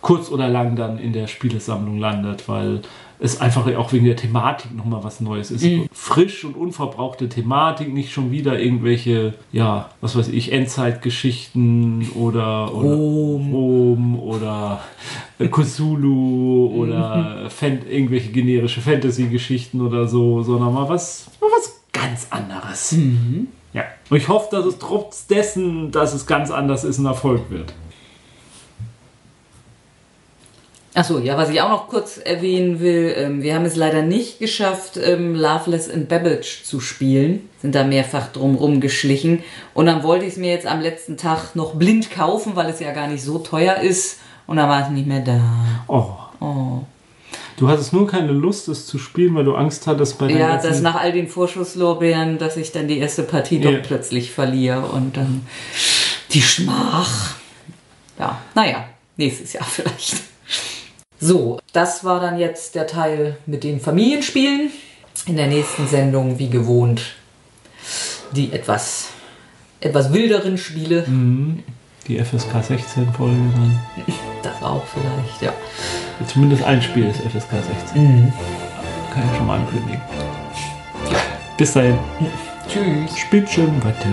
kurz oder lang dann in der Spielesammlung landet, weil es einfach auch wegen der Thematik nochmal was Neues ist. Mhm. Frisch und unverbrauchte Thematik, nicht schon wieder irgendwelche, ja, was weiß ich, Endzeitgeschichten oder, oder Rom. Rom oder Cthulhu oder Fan irgendwelche generische Fantasy-Geschichten oder so, sondern mal was, mal was ganz anderes. Mhm. Ja. Und ich hoffe, dass es trotz dessen, dass es ganz anders ist, ein Erfolg wird. Achso, ja, was ich auch noch kurz erwähnen will, ähm, wir haben es leider nicht geschafft, ähm, Loveless in Babbage zu spielen. Sind da mehrfach drum geschlichen. Und dann wollte ich es mir jetzt am letzten Tag noch blind kaufen, weil es ja gar nicht so teuer ist. Und dann war es nicht mehr da. Oh. Oh. Du hattest nur keine Lust, es zu spielen, weil du Angst hattest bei der Ja, dass nach all den Vorschusslorbeeren, dass ich dann die erste Partie Ja. doch plötzlich verliere und dann die Schmach. Ja, naja, nächstes Jahr vielleicht. So, das war dann jetzt der Teil mit den Familienspielen. In der nächsten Sendung, wie gewohnt, die etwas, etwas wilderen Spiele. Die FSK 16 Folge dann. Das auch vielleicht, ja. Zumindest ein Spiel ist FSK 16. Kann ich schon mal ankündigen. Bis dahin. Tschüss. Spielt schön weiter.